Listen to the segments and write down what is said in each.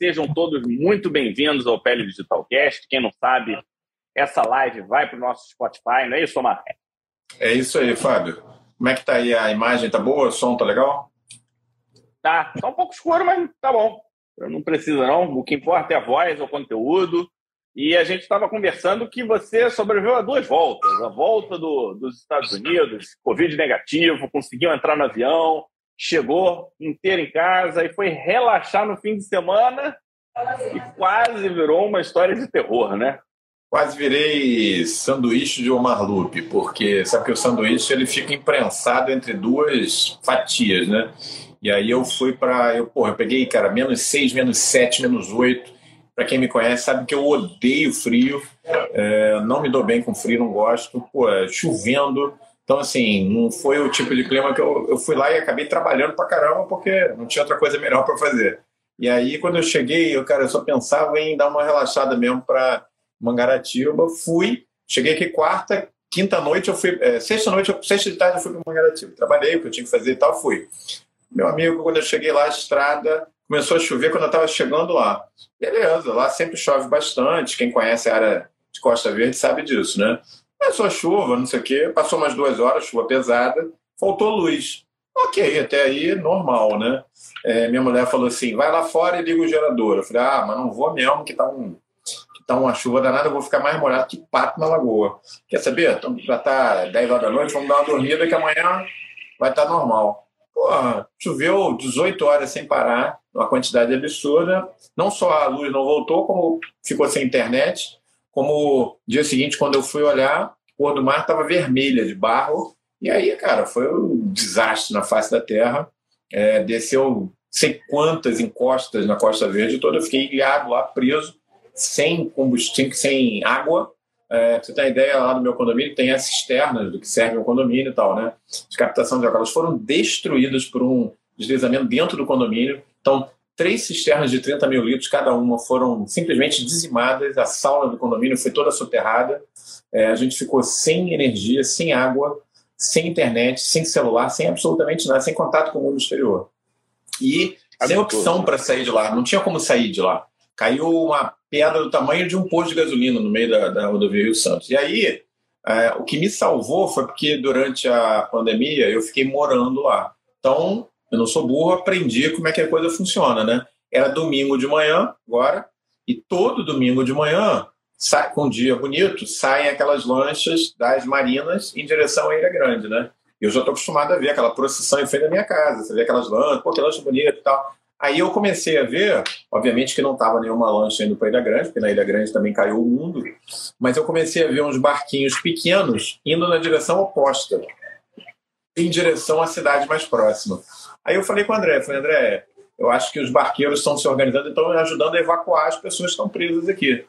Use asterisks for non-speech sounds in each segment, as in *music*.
sejam todos muito bem-vindos ao Pele Digital Cast. Quem não sabe, essa live vai para o nosso Spotify, não é isso, Omar? É isso aí, Fábio. Como é que tá aí a imagem? Tá boa? O som tá legal? Tá, tá um pouco escuro, mas tá bom. Não precisa não. O que importa é a voz, é o conteúdo. E a gente estava conversando que você sobreviveu a duas voltas. A volta do, dos Estados Unidos, Covid negativo, conseguiu entrar no avião, chegou inteiro em casa e foi relaxar no fim de semana e quase virou uma história de terror, né? Quase virei sanduíche de Omar Lupe, porque sabe que o sanduíche ele fica imprensado entre duas fatias, né? E aí eu fui para. Eu, porra, eu peguei, cara, menos 6, menos 7, menos 8. Para quem me conhece, sabe que eu odeio frio. É, não me dou bem com frio, não gosto. Pô, é chovendo. Então, assim, não foi o tipo de clima que eu, eu fui lá e acabei trabalhando pra caramba, porque não tinha outra coisa melhor para fazer. E aí, quando eu cheguei, eu, cara, eu só pensava em dar uma relaxada mesmo para Mangaratiba. Fui, cheguei aqui quarta, quinta noite, eu fui. É, sexta noite, sexta de tarde eu fui para Mangaratiba. Trabalhei o que eu tinha que fazer e tal, fui. Meu amigo, quando eu cheguei lá, a estrada começou a chover quando eu estava chegando lá. Beleza, lá sempre chove bastante. Quem conhece a área de Costa Verde sabe disso, né? Começou a chuva, não sei o quê. Passou umas duas horas, chuva pesada. Faltou luz. Ok, até aí normal, né? É, minha mulher falou assim: vai lá fora e liga o gerador. Eu falei: ah, mas não vou mesmo, que tá, um, que tá uma chuva danada, eu vou ficar mais molhado que pato na lagoa. Quer saber? Então, já tá 10 horas da noite, vamos dar uma dormida que amanhã vai estar tá normal. Porra, choveu 18 horas sem parar, uma quantidade absurda. Não só a luz não voltou, como ficou sem internet. Como dia seguinte, quando eu fui olhar, a cor do mar estava vermelha de barro. E aí, cara, foi um desastre na face da terra. É, desceu sei quantas encostas na Costa Verde toda. Eu fiquei ilhado lá, preso, sem combustível, sem água. É, pra você ter uma ideia, lá no meu condomínio tem as cisternas do que serve o condomínio e tal, né? De captação de água. Elas foram destruídas por um deslizamento dentro do condomínio. Então, três cisternas de 30 mil litros cada uma foram simplesmente dizimadas. A sauna do condomínio foi toda soterrada. É, a gente ficou sem energia, sem água, sem internet, sem celular, sem absolutamente nada, sem contato com o mundo exterior. E sem opção para sair de lá. Não tinha como sair de lá. Caiu uma pedra do tamanho de um posto de gasolina no meio da, da rodovia Rio Santos. E aí, é, o que me salvou foi porque durante a pandemia eu fiquei morando lá. Então, eu não sou burro, aprendi como é que a coisa funciona, né? Era domingo de manhã, agora, e todo domingo de manhã, sai, com um dia bonito, saem aquelas lanchas das marinas em direção à Ilha Grande, né? Eu já estou acostumado a ver aquela procissão em frente da minha casa, você vê aquelas lanchas, pô, que lancha bonito e tal. Aí eu comecei a ver, obviamente que não estava nenhuma lancha indo para Ilha Grande, porque na Ilha Grande também caiu o mundo, mas eu comecei a ver uns barquinhos pequenos indo na direção oposta, em direção à cidade mais próxima. Aí eu falei com o André, falei, André, eu acho que os barqueiros estão se organizando e estão ajudando a evacuar as pessoas que estão presas aqui.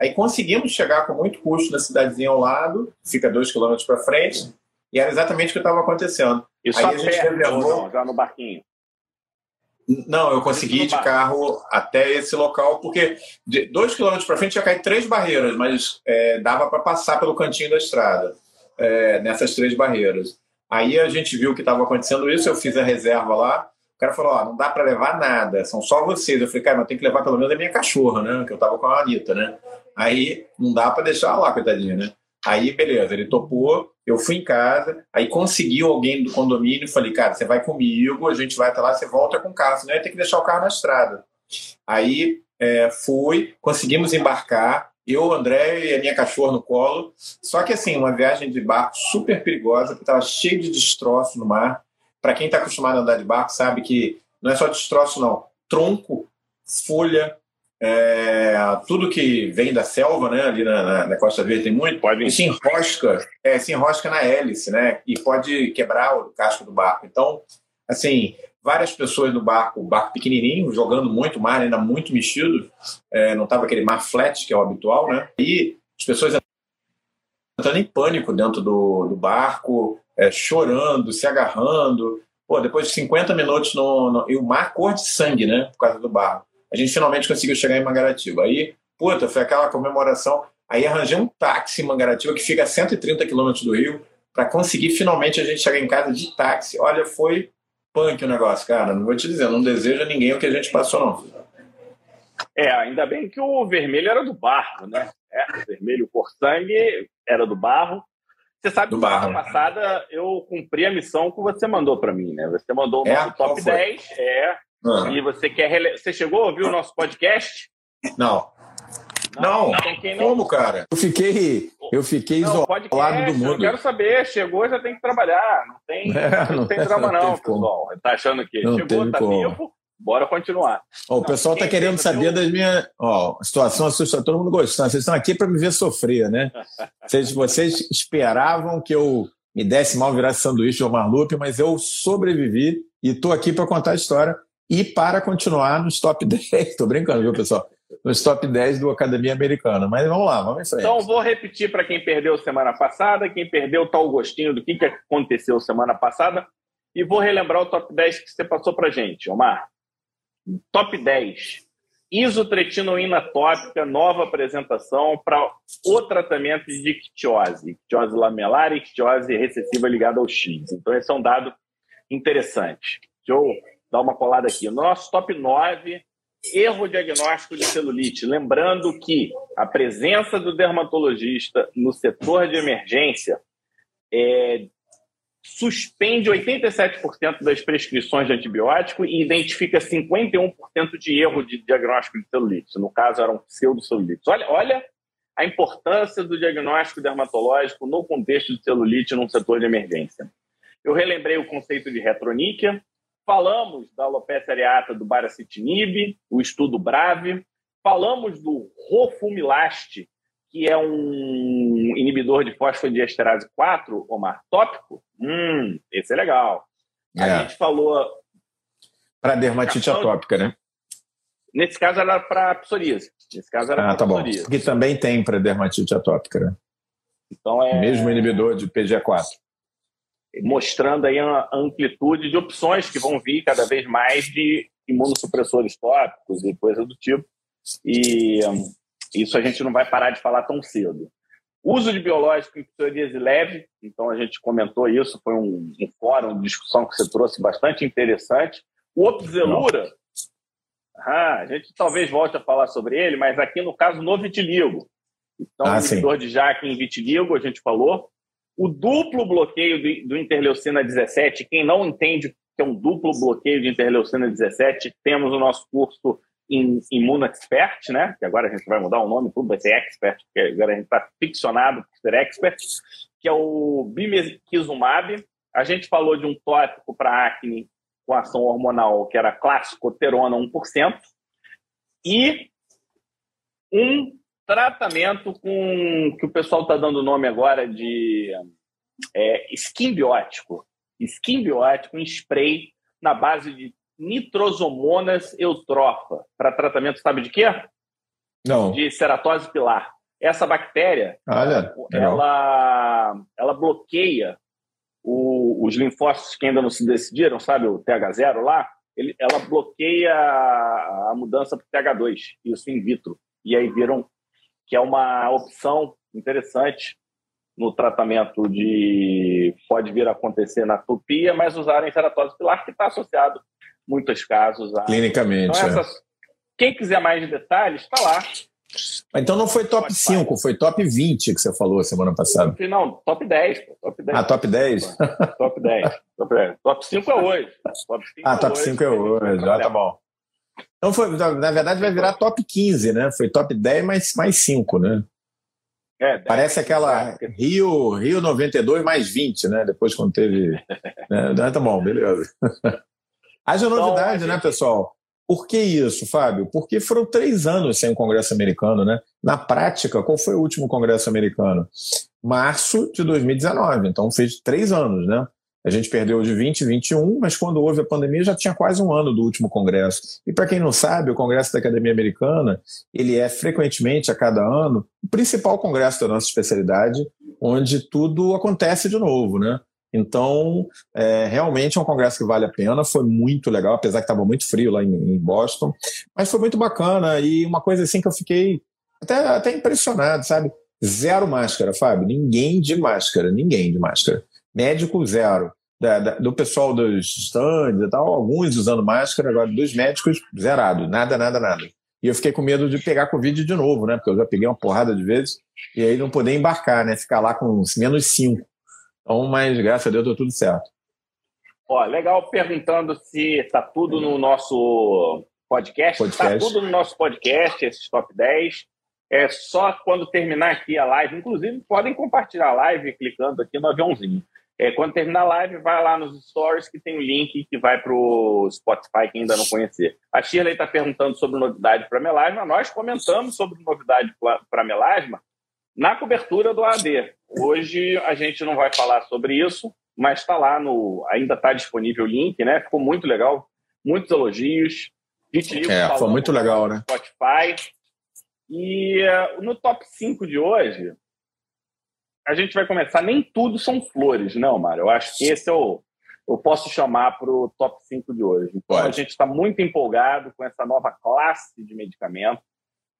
Aí conseguimos chegar com muito custo na cidadezinha ao lado, fica dois quilômetros para frente, e era exatamente o que estava acontecendo. Isso Aí a gente reservou... já no barquinho? Não, eu consegui de carro até esse local, porque de dois quilômetros para frente ia cair três barreiras, mas é, dava para passar pelo cantinho da estrada, é, nessas três barreiras. Aí a gente viu que estava acontecendo isso, eu fiz a reserva lá. O cara falou: Ó, não dá para levar nada, são só vocês. Eu falei: Cara, mas tem que levar pelo menos a minha cachorra, né? Que eu tava com a Anitta, né? Aí não dá para deixar lá, coitadinha, né? Aí, beleza, ele topou, eu fui em casa, aí conseguiu alguém do condomínio, falei, cara, você vai comigo, a gente vai até lá, você volta com o carro, senão ia ter que deixar o carro na estrada. Aí é, fui, conseguimos embarcar, eu, o André e a minha cachorra no colo. Só que assim, uma viagem de barco super perigosa, que estava cheio de destroço no mar. Para quem está acostumado a andar de barco, sabe que não é só destroço, não. Tronco, folha, é, tudo que vem da selva, né, ali na, na, na Costa Verde tem muito, pode... se enrosca, é, se enrosca na hélice, né, e pode quebrar o casco do barco. Então, assim, várias pessoas no barco, barco pequenininho, jogando muito mar, ainda muito mexido, é, não estava aquele mar flat, que é o habitual, né, e as pessoas entrando em pânico dentro do, do barco, é, chorando, se agarrando, pô, depois de 50 minutos no, no, e o mar cor de sangue, né, por causa do barco a gente finalmente conseguiu chegar em Mangaratiba. Aí, puta, foi aquela comemoração. Aí arranjei um táxi em Mangaratiba que fica a 130 quilômetros do Rio para conseguir finalmente a gente chegar em casa de táxi. Olha, foi punk o negócio, cara. Não vou te dizer, não desejo a ninguém o que a gente passou, não. É, ainda bem que o vermelho era do barro, né? É, o vermelho cor sangue era do barro. Você sabe do que barro. semana passada eu cumpri a missão que você mandou para mim, né? Você mandou o é? top 10, é. Ah. E você quer rele... Você chegou a ouvir o nosso podcast? Não. Não, não, não. como, cara? Eu fiquei, eu fiquei não, isolado podcast, do mundo. Eu quero saber, chegou, já tem que trabalhar. Não tem, é, não, *laughs* não, tem drama, não, não pessoal. Tá achando que chegou, tá como. vivo, Bora continuar. o pessoal está querendo saber das minhas. Ó, situação assustadora, todo mundo gostando. Vocês estão aqui para me ver sofrer, né? *laughs* Vocês, vocês esperavam que eu me desse mal, virasse sanduíche ou marlupe, mas eu sobrevivi e estou aqui para contar a história e para continuar nos top *laughs* 10. Estou brincando, viu, pessoal? Nos top 10 do Academia Americana. Mas vamos lá, vamos em frente. Então, vou repetir para quem perdeu semana passada, quem perdeu tal gostinho do que, que aconteceu semana passada, e vou relembrar o top 10 que você passou para gente, Omar. Top 10. Isotretinoína tópica, nova apresentação para o tratamento de ictiose, ictiose lamelar e ictiose recessiva ligada ao X. Então, esse é um dado interessante. Deixa eu dar uma colada aqui. Nosso top 9, erro diagnóstico de celulite. Lembrando que a presença do dermatologista no setor de emergência é, suspende 87% das prescrições de antibiótico e identifica 51% de erro de diagnóstico de celulite. No caso, eram pseudocelulites. Olha, olha a importância do diagnóstico dermatológico no contexto de celulite num setor de emergência. Eu relembrei o conceito de retroníquia, falamos da alopecia areata do baracitinib, o estudo BRAVE, falamos do rofumilaste, que é um inibidor de fosfodiesterase 4, Omar, tópico, hum, esse é legal. É. A gente falou... Para dermatite atópica, né? Nesse caso era para psoríase. Nesse caso era ah, tá psoríase. bom. Porque também tem para dermatite atópica, né? Então é... Mesmo inibidor de PGA4. Mostrando aí a amplitude de opções que vão vir cada vez mais de imunossupressores tópicos e coisa do tipo. E isso a gente não vai parar de falar tão cedo. Uso de biológico em psoríase leve, então a gente comentou isso, foi um, um fórum de discussão que você trouxe bastante interessante. O Opzelura, ah, a gente talvez volte a falar sobre ele, mas aqui no caso no vitiligo. Então, ah, inibidor de JAK em vitiligo, a gente falou. O duplo bloqueio do, do interleucina 17, quem não entende que é um duplo bloqueio de interleucina 17, temos o nosso curso em Expert, né? Que agora a gente vai mudar o nome, tudo vai ser Expert, porque agora a gente está ficcionado por ser Expert, que é o Bimekizumab. A gente falou de um tópico para acne com ação hormonal, que era clássico terona 1%, e um tratamento com que o pessoal está dando nome agora de é, skin biótico. Skin biótico em spray na base de nitrosomonas eutrofa para tratamento, sabe de quê? Não. De ceratose pilar. Essa bactéria, Olha, ela, ela bloqueia o, os linfócitos que ainda não se decidiram, sabe, o TH0 lá, ele, ela bloqueia a, a mudança para o TH2, isso in vitro. E aí viram que é uma opção interessante no tratamento de pode vir a acontecer na tupia, mas usarem ceratose pilar que está associado muitos casos. A... Clinicamente. Então, essas... é. Quem quiser mais detalhes, está lá. Então não foi top 5, foi top 20 que você falou semana passada. Não, top 10. Top 10. Ah, top 10? Top 10. top 10. Top 5 é hoje. Top 5 ah, é top hoje, 5 é hoje. Ah, tá bom. Então, foi, na verdade, vai virar top 15, né? Foi top 10 mais, mais 5, né? É, Parece aquela Rio, Rio 92 mais 20, né? Depois quando teve. *laughs* né? Tá bom, beleza. *laughs* Haja então, novidade, então, né, pessoal? Por que isso, Fábio? Porque foram três anos sem o Congresso americano, né? Na prática, qual foi o último Congresso americano? Março de 2019, então fez três anos, né? A gente perdeu de 2021, mas quando houve a pandemia já tinha quase um ano do último congresso. E para quem não sabe, o Congresso da Academia Americana, ele é frequentemente a cada ano o principal congresso da nossa especialidade, onde tudo acontece de novo, né? Então, é, realmente é um congresso que vale a pena, foi muito legal, apesar que estava muito frio lá em, em, Boston, mas foi muito bacana e uma coisa assim que eu fiquei até, até impressionado, sabe? Zero máscara, Fábio, ninguém de máscara, ninguém de máscara. Médico, zero. Da, da, do pessoal dos stands e tal, alguns usando máscara, agora dos médicos, zerado, nada, nada, nada. E eu fiquei com medo de pegar Covid de novo, né? Porque eu já peguei uma porrada de vezes. E aí não poder embarcar, né? Ficar lá com menos cinco. Então, mas graças a Deus deu tudo certo. Ó, legal perguntando se está tudo no nosso podcast. Está tudo no nosso podcast, esses top 10. É só quando terminar aqui a live. Inclusive, podem compartilhar a live clicando aqui no aviãozinho. É, quando terminar a live, vai lá nos stories que tem o link que vai para o Spotify, quem ainda não conhecer. A Shirley está perguntando sobre novidade para melasma. Nós comentamos sobre novidade para melasma na cobertura do AD. Hoje a gente não vai falar sobre isso, mas está lá no. Ainda está disponível o link, né? Ficou muito legal. Muitos elogios. é, foi muito legal, né? Spotify. E uh, no top 5 de hoje, a gente vai começar. Nem tudo são flores, não, Mário. Eu acho que esse é o. Eu posso chamar para o top 5 de hoje. Então, Pode. a gente está muito empolgado com essa nova classe de medicamento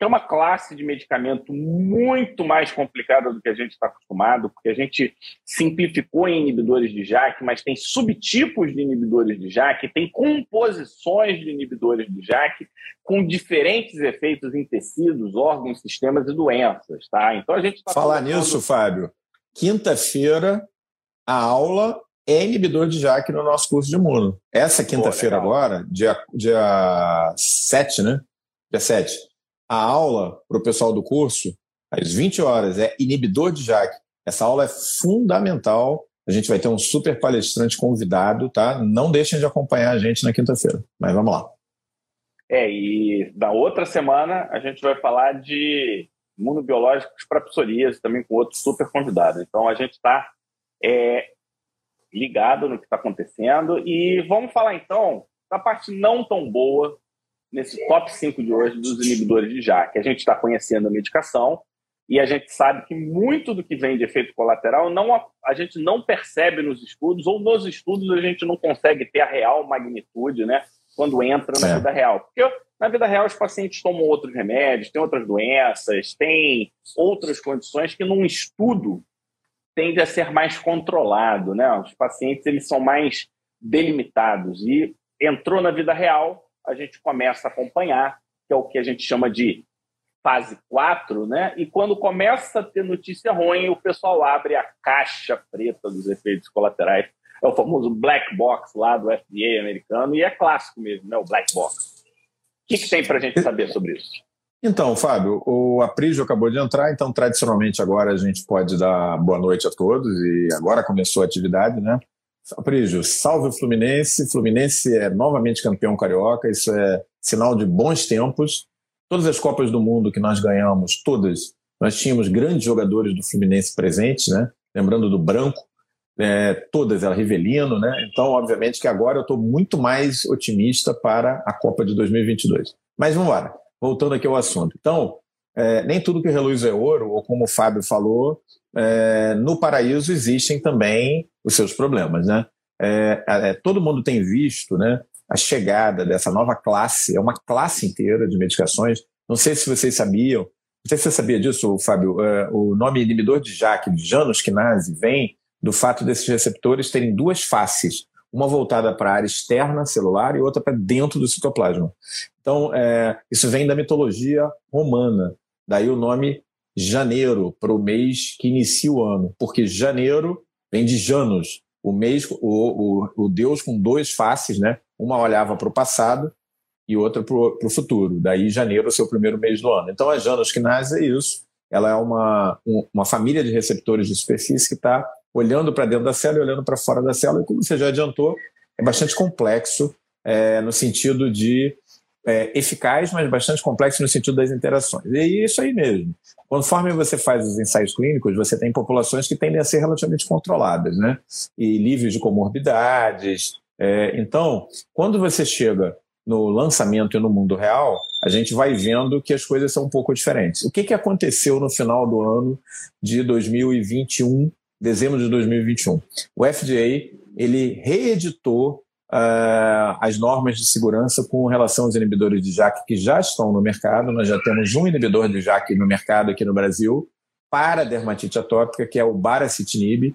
é uma classe de medicamento muito mais complicada do que a gente está acostumado, porque a gente simplificou em inibidores de JAK, mas tem subtipos de inibidores de JAK, tem composições de inibidores de JAK com diferentes efeitos em tecidos, órgãos, sistemas e doenças, tá? Então a gente está falar colocando... nisso, Fábio. Quinta-feira a aula é inibidor de JAK no nosso curso de imuno. Essa quinta-feira agora, dia, dia 7, né? Dia 7 a aula para o pessoal do curso, às 20 horas, é inibidor de JAK. Essa aula é fundamental. A gente vai ter um super palestrante convidado, tá? Não deixem de acompanhar a gente na quinta-feira. Mas vamos lá. É, e na outra semana a gente vai falar de imunobiológicos para psoríase, também com outro super convidado. Então a gente está é, ligado no que está acontecendo. E vamos falar então da parte não tão boa nesse top 5 de hoje dos inibidores de JAK. A gente está conhecendo a medicação e a gente sabe que muito do que vem de efeito colateral não, a gente não percebe nos estudos, ou nos estudos a gente não consegue ter a real magnitude, né? Quando entra na é. vida real. Porque na vida real os pacientes tomam outros remédios, têm outras doenças, têm outras condições que num estudo tende a ser mais controlado, né? Os pacientes eles são mais delimitados e entrou na vida real, a gente começa a acompanhar, que é o que a gente chama de fase 4, né? E quando começa a ter notícia ruim, o pessoal abre a caixa preta dos efeitos colaterais. É o famoso black box lá do FDA americano, e é clássico mesmo, né? O black box. O que, que tem para a gente saber sobre isso? Então, Fábio, o Aprígio acabou de entrar, então tradicionalmente agora a gente pode dar boa noite a todos e agora começou a atividade, né? Aprígio, salve o Fluminense. Fluminense é novamente campeão carioca, isso é sinal de bons tempos. Todas as Copas do Mundo que nós ganhamos, todas, nós tínhamos grandes jogadores do Fluminense presentes, né? Lembrando do Branco, é, todas, ela Rivelino, né? Então, obviamente que agora eu estou muito mais otimista para a Copa de 2022. Mas vamos embora, voltando aqui ao assunto. Então, é, nem tudo que reluz é ouro, ou como o Fábio falou, é, no paraíso existem também os seus problemas, né? É, é, todo mundo tem visto, né? A chegada dessa nova classe, é uma classe inteira de medicações. Não sei se vocês sabiam, não sei se você sabia disso, Fábio. É, o nome inibidor de JAK, de Janus quinase, vem do fato desses receptores terem duas faces, uma voltada para a área externa celular e outra para dentro do citoplasma. Então, é, isso vem da mitologia romana. Daí o nome janeiro, para o mês que inicia o ano, porque janeiro vem de Janus, o mês, o, o, o Deus com duas faces, né? Uma olhava para o passado e outra para o futuro. Daí janeiro é o seu primeiro mês do ano. Então a Janus quinase é isso. Ela é uma, um, uma família de receptores de superfície que está olhando para dentro da célula e olhando para fora da célula. E como você já adiantou, é bastante complexo é, no sentido de é, eficaz, mas bastante complexo no sentido das interações. E é isso aí mesmo. Conforme você faz os ensaios clínicos, você tem populações que tendem a ser relativamente controladas, né? E livres de comorbidades. É, então, quando você chega no lançamento e no mundo real, a gente vai vendo que as coisas são um pouco diferentes. O que, que aconteceu no final do ano de 2021, dezembro de 2021? O FDA ele reeditou uh, as normas de segurança com relação aos inibidores de JAK que já estão no mercado. Nós já temos um inibidor de JAK no mercado aqui no Brasil para dermatite atópica, que é o baricitinib,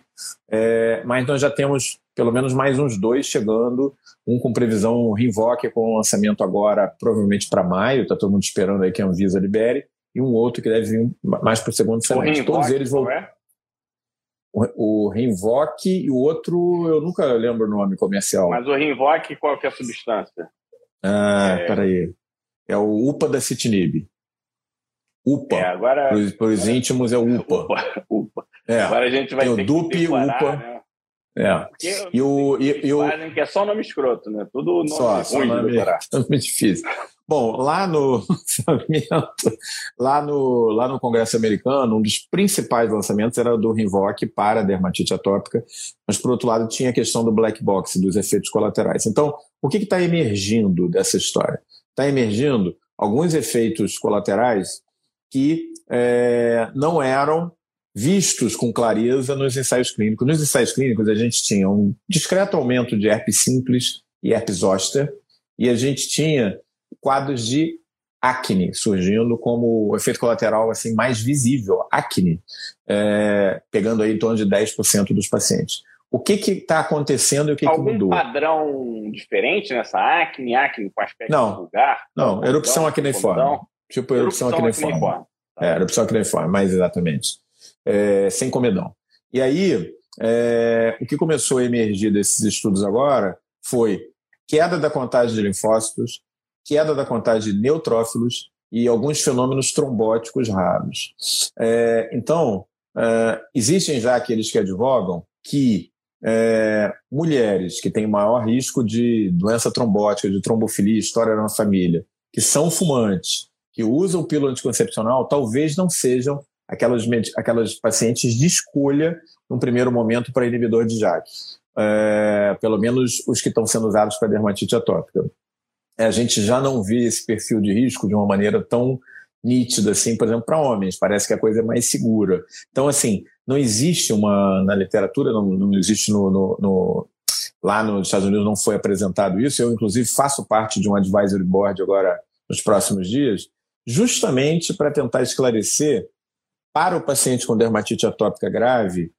é, mas nós já temos pelo menos mais uns dois chegando, um com previsão Rinvoque com lançamento agora, provavelmente para maio, está todo mundo esperando aí que a Anvisa libere, e um outro que deve vir mais para o segundo semestre. Todos eles vão. É? O, o e o outro, eu nunca lembro o nome comercial. Mas o Rinvoque, qual que é a substância? Ah, é... peraí. É o UPA da Citinib. UPA. É, agora... Para os íntimos é o UPA. UPA. UPA. É. Agora a gente vai Tem ter o DUP e o UPA. Né? É. e o, e, o... que é só nome escroto, né? Tudo nome só, só nome, nome *laughs* difícil. Bom, lá no lá no lá no Congresso americano, um dos principais lançamentos era o do Rinvoq para dermatite atópica, mas por outro lado tinha a questão do black box, dos efeitos colaterais. Então, o que está emergindo dessa história? Está emergindo alguns efeitos colaterais que é, não eram vistos com clareza nos ensaios clínicos. Nos ensaios clínicos, a gente tinha um discreto aumento de herpes simples e herpes zoster, e a gente tinha quadros de acne surgindo como efeito colateral assim mais visível, acne, é, pegando aí em torno de 10% dos pacientes. O que está acontecendo e o que, Algum que mudou? Algum padrão diferente nessa acne? Acne com aspecto não, vulgar? Não, erupção acneiforme. Tipo erupção, erupção acneiforme. acneiforme. É, erupção acneiforme, mais exatamente é, sem comedão. E aí, é, o que começou a emergir desses estudos agora foi queda da contagem de linfócitos, queda da contagem de neutrófilos e alguns fenômenos trombóticos raros. É, então, é, existem já aqueles que advogam que é, mulheres que têm maior risco de doença trombótica, de trombofilia, história na família, que são fumantes, que usam pílula anticoncepcional, talvez não sejam aquelas, aquelas pacientes de escolha, num primeiro momento, para inibidor de JAK. É, pelo menos os que estão sendo usados para dermatite atópica. É, a gente já não vê esse perfil de risco de uma maneira tão nítida assim, por exemplo, para homens. Parece que a coisa é mais segura. Então, assim, não existe uma na literatura, não, não existe no, no, no, lá nos Estados Unidos não foi apresentado isso. Eu, inclusive, faço parte de um advisory board agora nos próximos dias, justamente para tentar esclarecer para o paciente com dermatite atópica grave,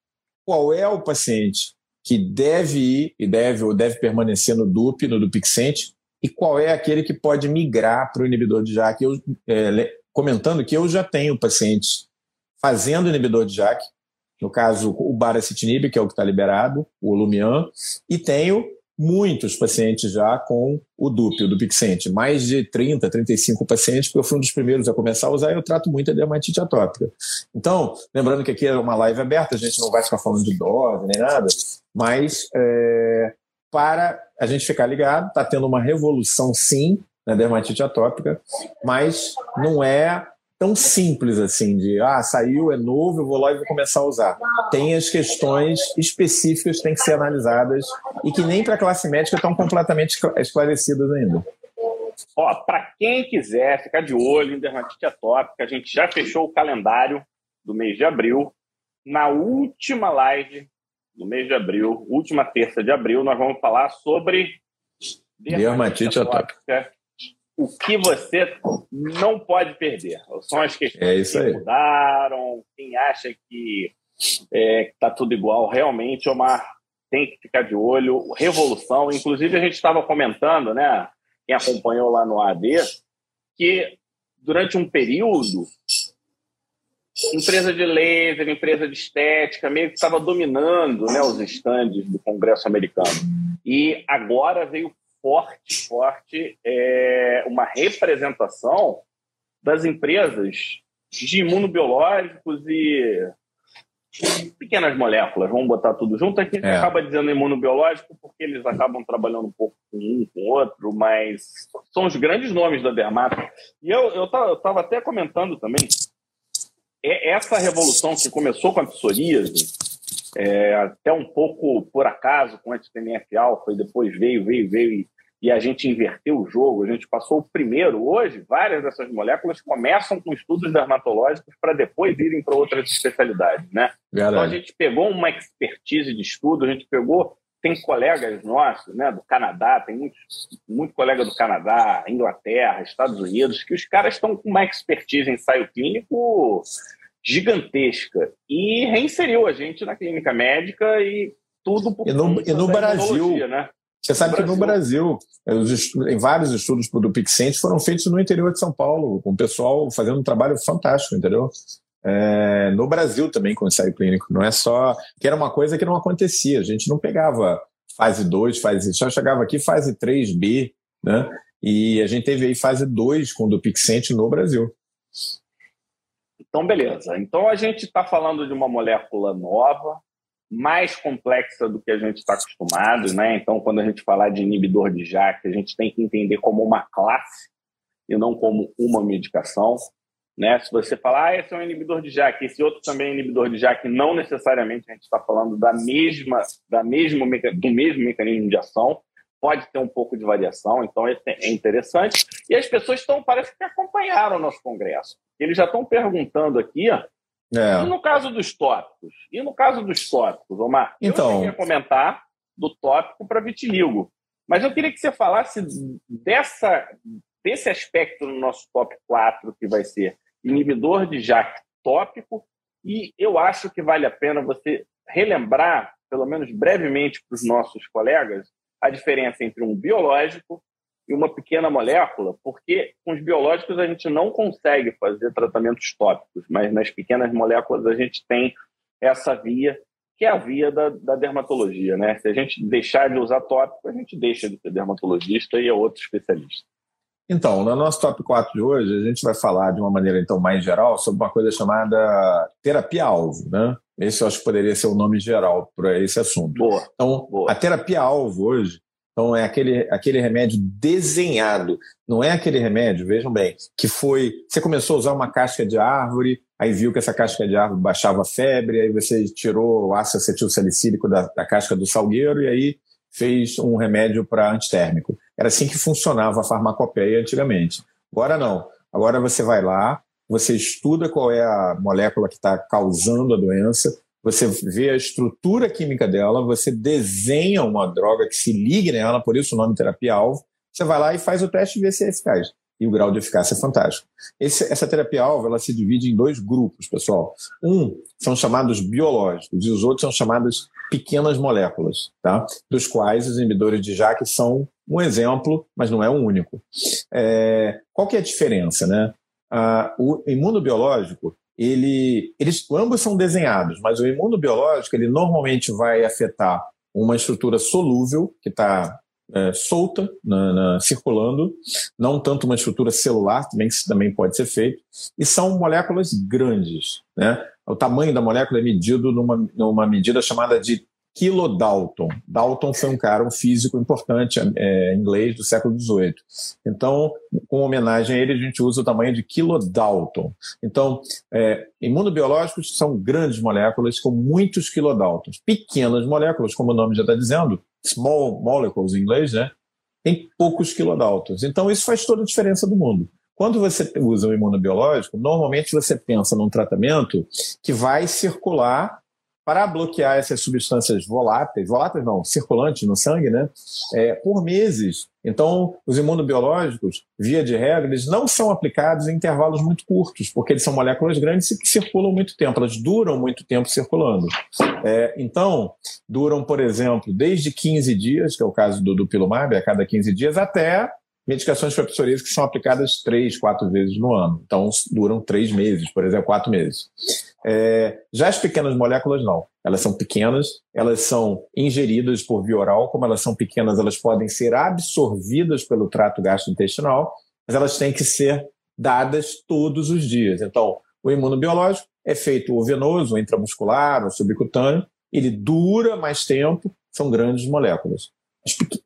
qual é o paciente que deve ir e deve ou deve permanecer no DUP, no Dupixent, e qual é aquele que pode migrar para o inibidor de JAK. Eu, é, comentando que eu já tenho pacientes fazendo inibidor de JAK, no caso o baricitinib, que é o que está liberado, o Lumian, e tenho muitos pacientes já com o DUP, o Dupixent, mais de 30, 35 pacientes, porque eu fui um dos primeiros a começar a usar e eu trato muito a dermatite atópica. Então, lembrando que aqui é uma live aberta, a gente não vai ficar falando de dose nem nada, mas é, para a gente ficar ligado, está tendo uma revolução sim na dermatite atópica, mas não é tão simples assim de ah, saiu, é novo, eu vou lá e vou começar a usar. Tem as questões específicas que têm que ser analisadas e que nem para a classe médica estão completamente esclarecidas ainda. Ó, para quem quiser ficar de olho em dermatite atópica, a gente já fechou o calendário do mês de abril. Na última live do mês de abril, última terça de abril, nós vamos falar sobre dermatite, dermatite atópica. O que você não pode perder. São as questões é que mudaram. Quem acha que está é, tá tudo igual, realmente, Omar, tem que ficar de olho. Revolução. Inclusive, a gente estava comentando, né? Quem acompanhou lá no AD, que durante um período, empresa de laser, empresa de estética, meio que estava dominando né, os estandes do Congresso americano. E agora veio forte, forte é, uma representação das empresas de imunobiológicos e pequenas moléculas, vamos botar tudo junto. Aqui a gente é. acaba dizendo imunobiológico porque eles acabam trabalhando um pouco com um, com outro, mas são os grandes nomes da dermato. E eu estava até comentando também, é essa revolução que começou com a psoríase, é, até um pouco por acaso com anti-TNF alfa e depois veio, veio, veio e, e, a gente inverteu o jogo, a gente passou o primeiro. Hoje, várias dessas moléculas começam com estudos dermatológicos para depois irem para outras especialidades, né? Então a gente pegou uma expertise de estudo, a gente pegou tem colegas nossos, né, do Canadá, tem muitos, muito colega do Canadá, Inglaterra, Estados Unidos, que os caras estão com uma expertise em ensaio clínico gigantesca e reinseriu a gente na clínica médica e tudo por e no, e no Brasil, né? Você sabe que no Brasil, em vários estudos do Pixente foram feitos no interior de São Paulo, com o pessoal fazendo um trabalho fantástico, entendeu? É, no Brasil também com ensaio clínico, não é só que era uma coisa que não acontecia, a gente não pegava fase 2, fase, só chegava aqui fase 3B, né? E a gente teve aí fase 2 com o do Pixente no Brasil. Então, beleza. Então a gente está falando de uma molécula nova, mais complexa do que a gente está acostumado, né? Então, quando a gente falar de inibidor de JAK, a gente tem que entender como uma classe e não como uma medicação. Né? Se você falar, ah, esse é um inibidor de JAK, esse outro também é inibidor de JAK, não necessariamente a gente está falando da mesma, da mesma, do mesmo mecanismo de ação, pode ter um pouco de variação, então é, é interessante. E as pessoas estão, parece que acompanharam o nosso congresso. Eles já estão perguntando aqui, ó, é. e no caso dos tópicos? E no caso dos tópicos, Omar? Então... Eu queria comentar do tópico para vitiligo, mas eu queria que você falasse dessa, desse aspecto no nosso top 4, que vai ser inibidor de JAK tópico, e eu acho que vale a pena você relembrar, pelo menos brevemente, para os nossos colegas, a diferença entre um biológico e uma pequena molécula, porque com os biológicos a gente não consegue fazer tratamentos tópicos, mas nas pequenas moléculas a gente tem essa via, que é a via da, da dermatologia. Né? Se a gente deixar de usar tópico, a gente deixa de ser dermatologista e é outro especialista. Então, no nosso top 4 de hoje, a gente vai falar de uma maneira então mais geral sobre uma coisa chamada terapia-alvo, né? Esse eu acho que poderia ser o nome geral para esse assunto. Boa, então, boa. a terapia-alvo hoje então é aquele, aquele remédio desenhado, não é aquele remédio, vejam bem, que foi. Você começou a usar uma casca de árvore, aí viu que essa casca de árvore baixava a febre, aí você tirou o ácido acetil salicílico da, da casca do salgueiro e aí fez um remédio para antitérmico. Era assim que funcionava a farmacopeia antigamente. Agora não. Agora você vai lá, você estuda qual é a molécula que está causando a doença, você vê a estrutura química dela, você desenha uma droga que se ligue nela, por isso o nome terapia-alvo. Você vai lá e faz o teste e vê se é eficaz. E o grau de eficácia é fantástico. Esse, essa terapia-alvo ela se divide em dois grupos, pessoal. Um são chamados biológicos e os outros são chamadas pequenas moléculas, tá? dos quais os inibidores de JAK são um exemplo, mas não é o único. É, qual que é a diferença? Né? Ah, o imunobiológico ele, eles ambos são desenhados, mas o imunobiológico ele normalmente vai afetar uma estrutura solúvel que está é, solta, na, na, circulando, não tanto uma estrutura celular, também que também pode ser feito, e são moléculas grandes. Né? O tamanho da molécula é medido numa, numa medida chamada de Kilodalton. Dalton foi um cara, um físico importante é, inglês do século XVIII. Então, com homenagem a ele, a gente usa o tamanho de Kilodalton. Então, é, imunobiológicos são grandes moléculas com muitos kilodaltons. Pequenas moléculas, como o nome já está dizendo, small molecules em inglês, né? Tem poucos kilodaltons. Então, isso faz toda a diferença do mundo. Quando você usa o imunobiológico, normalmente você pensa num tratamento que vai circular para bloquear essas substâncias voláteis, voláteis não, circulantes no sangue, né, é, por meses. Então, os imunobiológicos, via de regra, eles não são aplicados em intervalos muito curtos, porque eles são moléculas grandes e que circulam muito tempo, elas duram muito tempo circulando. É, então, duram, por exemplo, desde 15 dias, que é o caso do dupilumab, a cada 15 dias, até medicações para psoríase que são aplicadas três, quatro vezes no ano. Então, duram três meses, por exemplo, quatro meses. É, já as pequenas moléculas, não. Elas são pequenas, elas são ingeridas por via oral, como elas são pequenas, elas podem ser absorvidas pelo trato gastrointestinal, mas elas têm que ser dadas todos os dias. Então, o imunobiológico é feito ou venoso, ou intramuscular, ou subcutâneo, ele dura mais tempo, são grandes moléculas.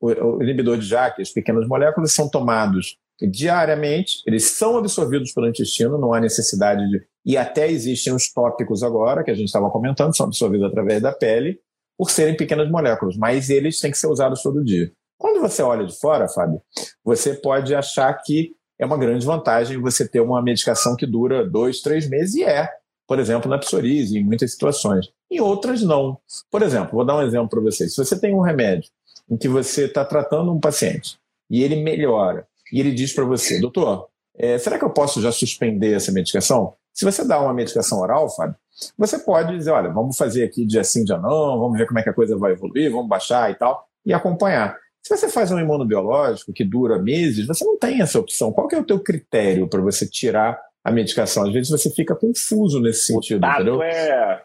O inibidor de JAK, as pequenas moléculas, são tomados diariamente, eles são absorvidos pelo intestino, não há necessidade de. E até existem os tópicos agora, que a gente estava comentando, são absorvidos através da pele, por serem pequenas moléculas, mas eles têm que ser usados todo dia. Quando você olha de fora, Fábio, você pode achar que é uma grande vantagem você ter uma medicação que dura dois, três meses, e é, por exemplo, na psoríase, em muitas situações. Em outras, não. Por exemplo, vou dar um exemplo para vocês. Se você tem um remédio em que você está tratando um paciente e ele melhora, e ele diz para você, doutor, é, será que eu posso já suspender essa medicação? Se você dá uma medicação oral, Fábio, você pode dizer, olha, vamos fazer aqui dia sim, dia não, vamos ver como é que a coisa vai evoluir, vamos baixar e tal, e acompanhar. Se você faz um imunobiológico que dura meses, você não tem essa opção. Qual que é o teu critério para você tirar a medicação? Às vezes você fica confuso nesse sentido, o entendeu? É...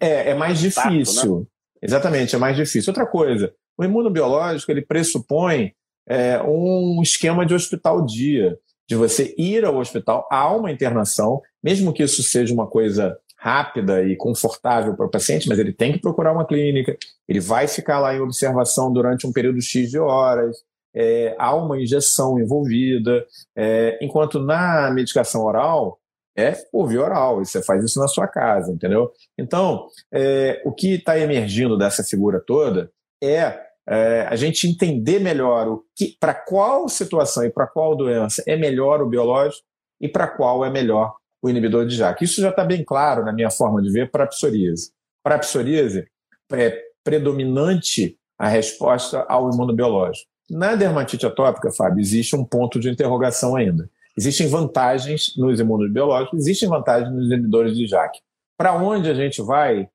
é, é mais difícil. Tato, né? Exatamente, é mais difícil. Outra coisa, o imunobiológico ele pressupõe é, um esquema de hospital dia, de você ir ao hospital, há uma internação, mesmo que isso seja uma coisa rápida e confortável para o paciente, mas ele tem que procurar uma clínica, ele vai ficar lá em observação durante um período X de horas, é, há uma injeção envolvida, é, enquanto na medicação oral é por via oral, e você faz isso na sua casa, entendeu? Então, é, o que está emergindo dessa figura toda é, é, a gente entender melhor o que, para qual situação e para qual doença é melhor o biológico e para qual é melhor o inibidor de JAK. Isso já está bem claro na minha forma de ver para a psoríase. Para a psoríase, é predominante a resposta ao imunobiológico. Na dermatite atópica, Fábio, existe um ponto de interrogação ainda. Existem vantagens nos imunobiológicos, existem vantagens nos inibidores de JAK. Para onde a gente vai,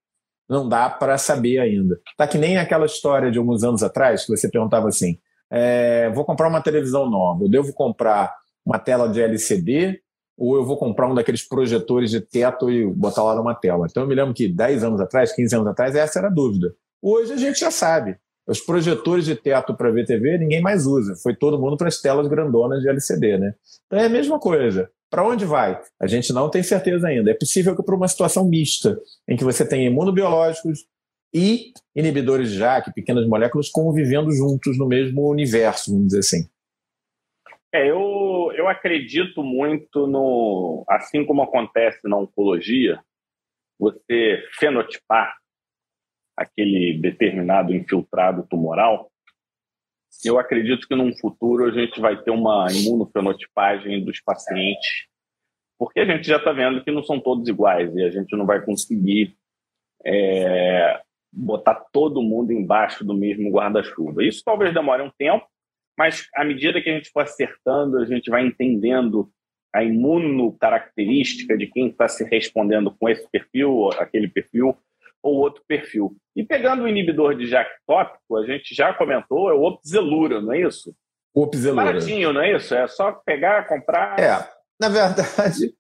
não dá para saber ainda. Tá que nem aquela história de alguns anos atrás, que você perguntava assim: é, vou comprar uma televisão nova, eu devo comprar uma tela de LCD ou eu vou comprar um daqueles projetores de teto e botar lá numa tela. Então eu me lembro que 10 anos atrás, 15 anos atrás, essa era a dúvida. Hoje a gente já sabe. Os projetores de teto para VTV ninguém mais usa. Foi todo mundo para as telas grandonas de LCD, né? Então é a mesma coisa. Para onde vai? A gente não tem certeza ainda. É possível que para uma situação mista, em que você tenha imunobiológicos e inibidores de JAK, pequenas moléculas, convivendo juntos no mesmo universo, vamos dizer assim. É, eu, eu acredito muito no. Assim como acontece na oncologia, você fenotipar aquele determinado infiltrado tumoral, eu acredito que num futuro a gente vai ter uma imunofenotipagem dos pacientes, porque a gente já está vendo que não são todos iguais e a gente não vai conseguir é, botar todo mundo embaixo do mesmo guarda-chuva. Isso talvez demore um tempo, mas à medida que a gente for acertando, a gente vai entendendo a imunocaracterística de quem está se respondendo com esse perfil, aquele perfil ou outro perfil. E pegando o inibidor de JAK tópico, a gente já comentou, é o Opzelura, não é isso? Opzelura. Baratinho, não é isso? É só pegar, comprar. É, na verdade,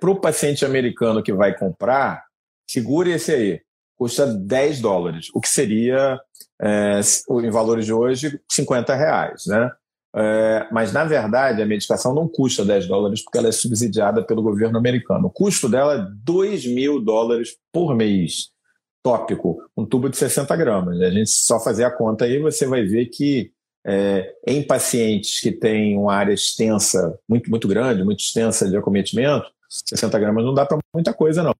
para o paciente americano que vai comprar, segure esse aí custa 10 dólares, o que seria, é, em valores de hoje, 50 reais. Né? É, mas, na verdade, a medicação não custa 10 dólares porque ela é subsidiada pelo governo americano. O custo dela é 2 mil dólares por mês, tópico, um tubo de 60 gramas. A gente só fazer a conta aí, você vai ver que é, em pacientes que têm uma área extensa, muito, muito grande, muito extensa de acometimento, 60 gramas não dá para muita coisa, não.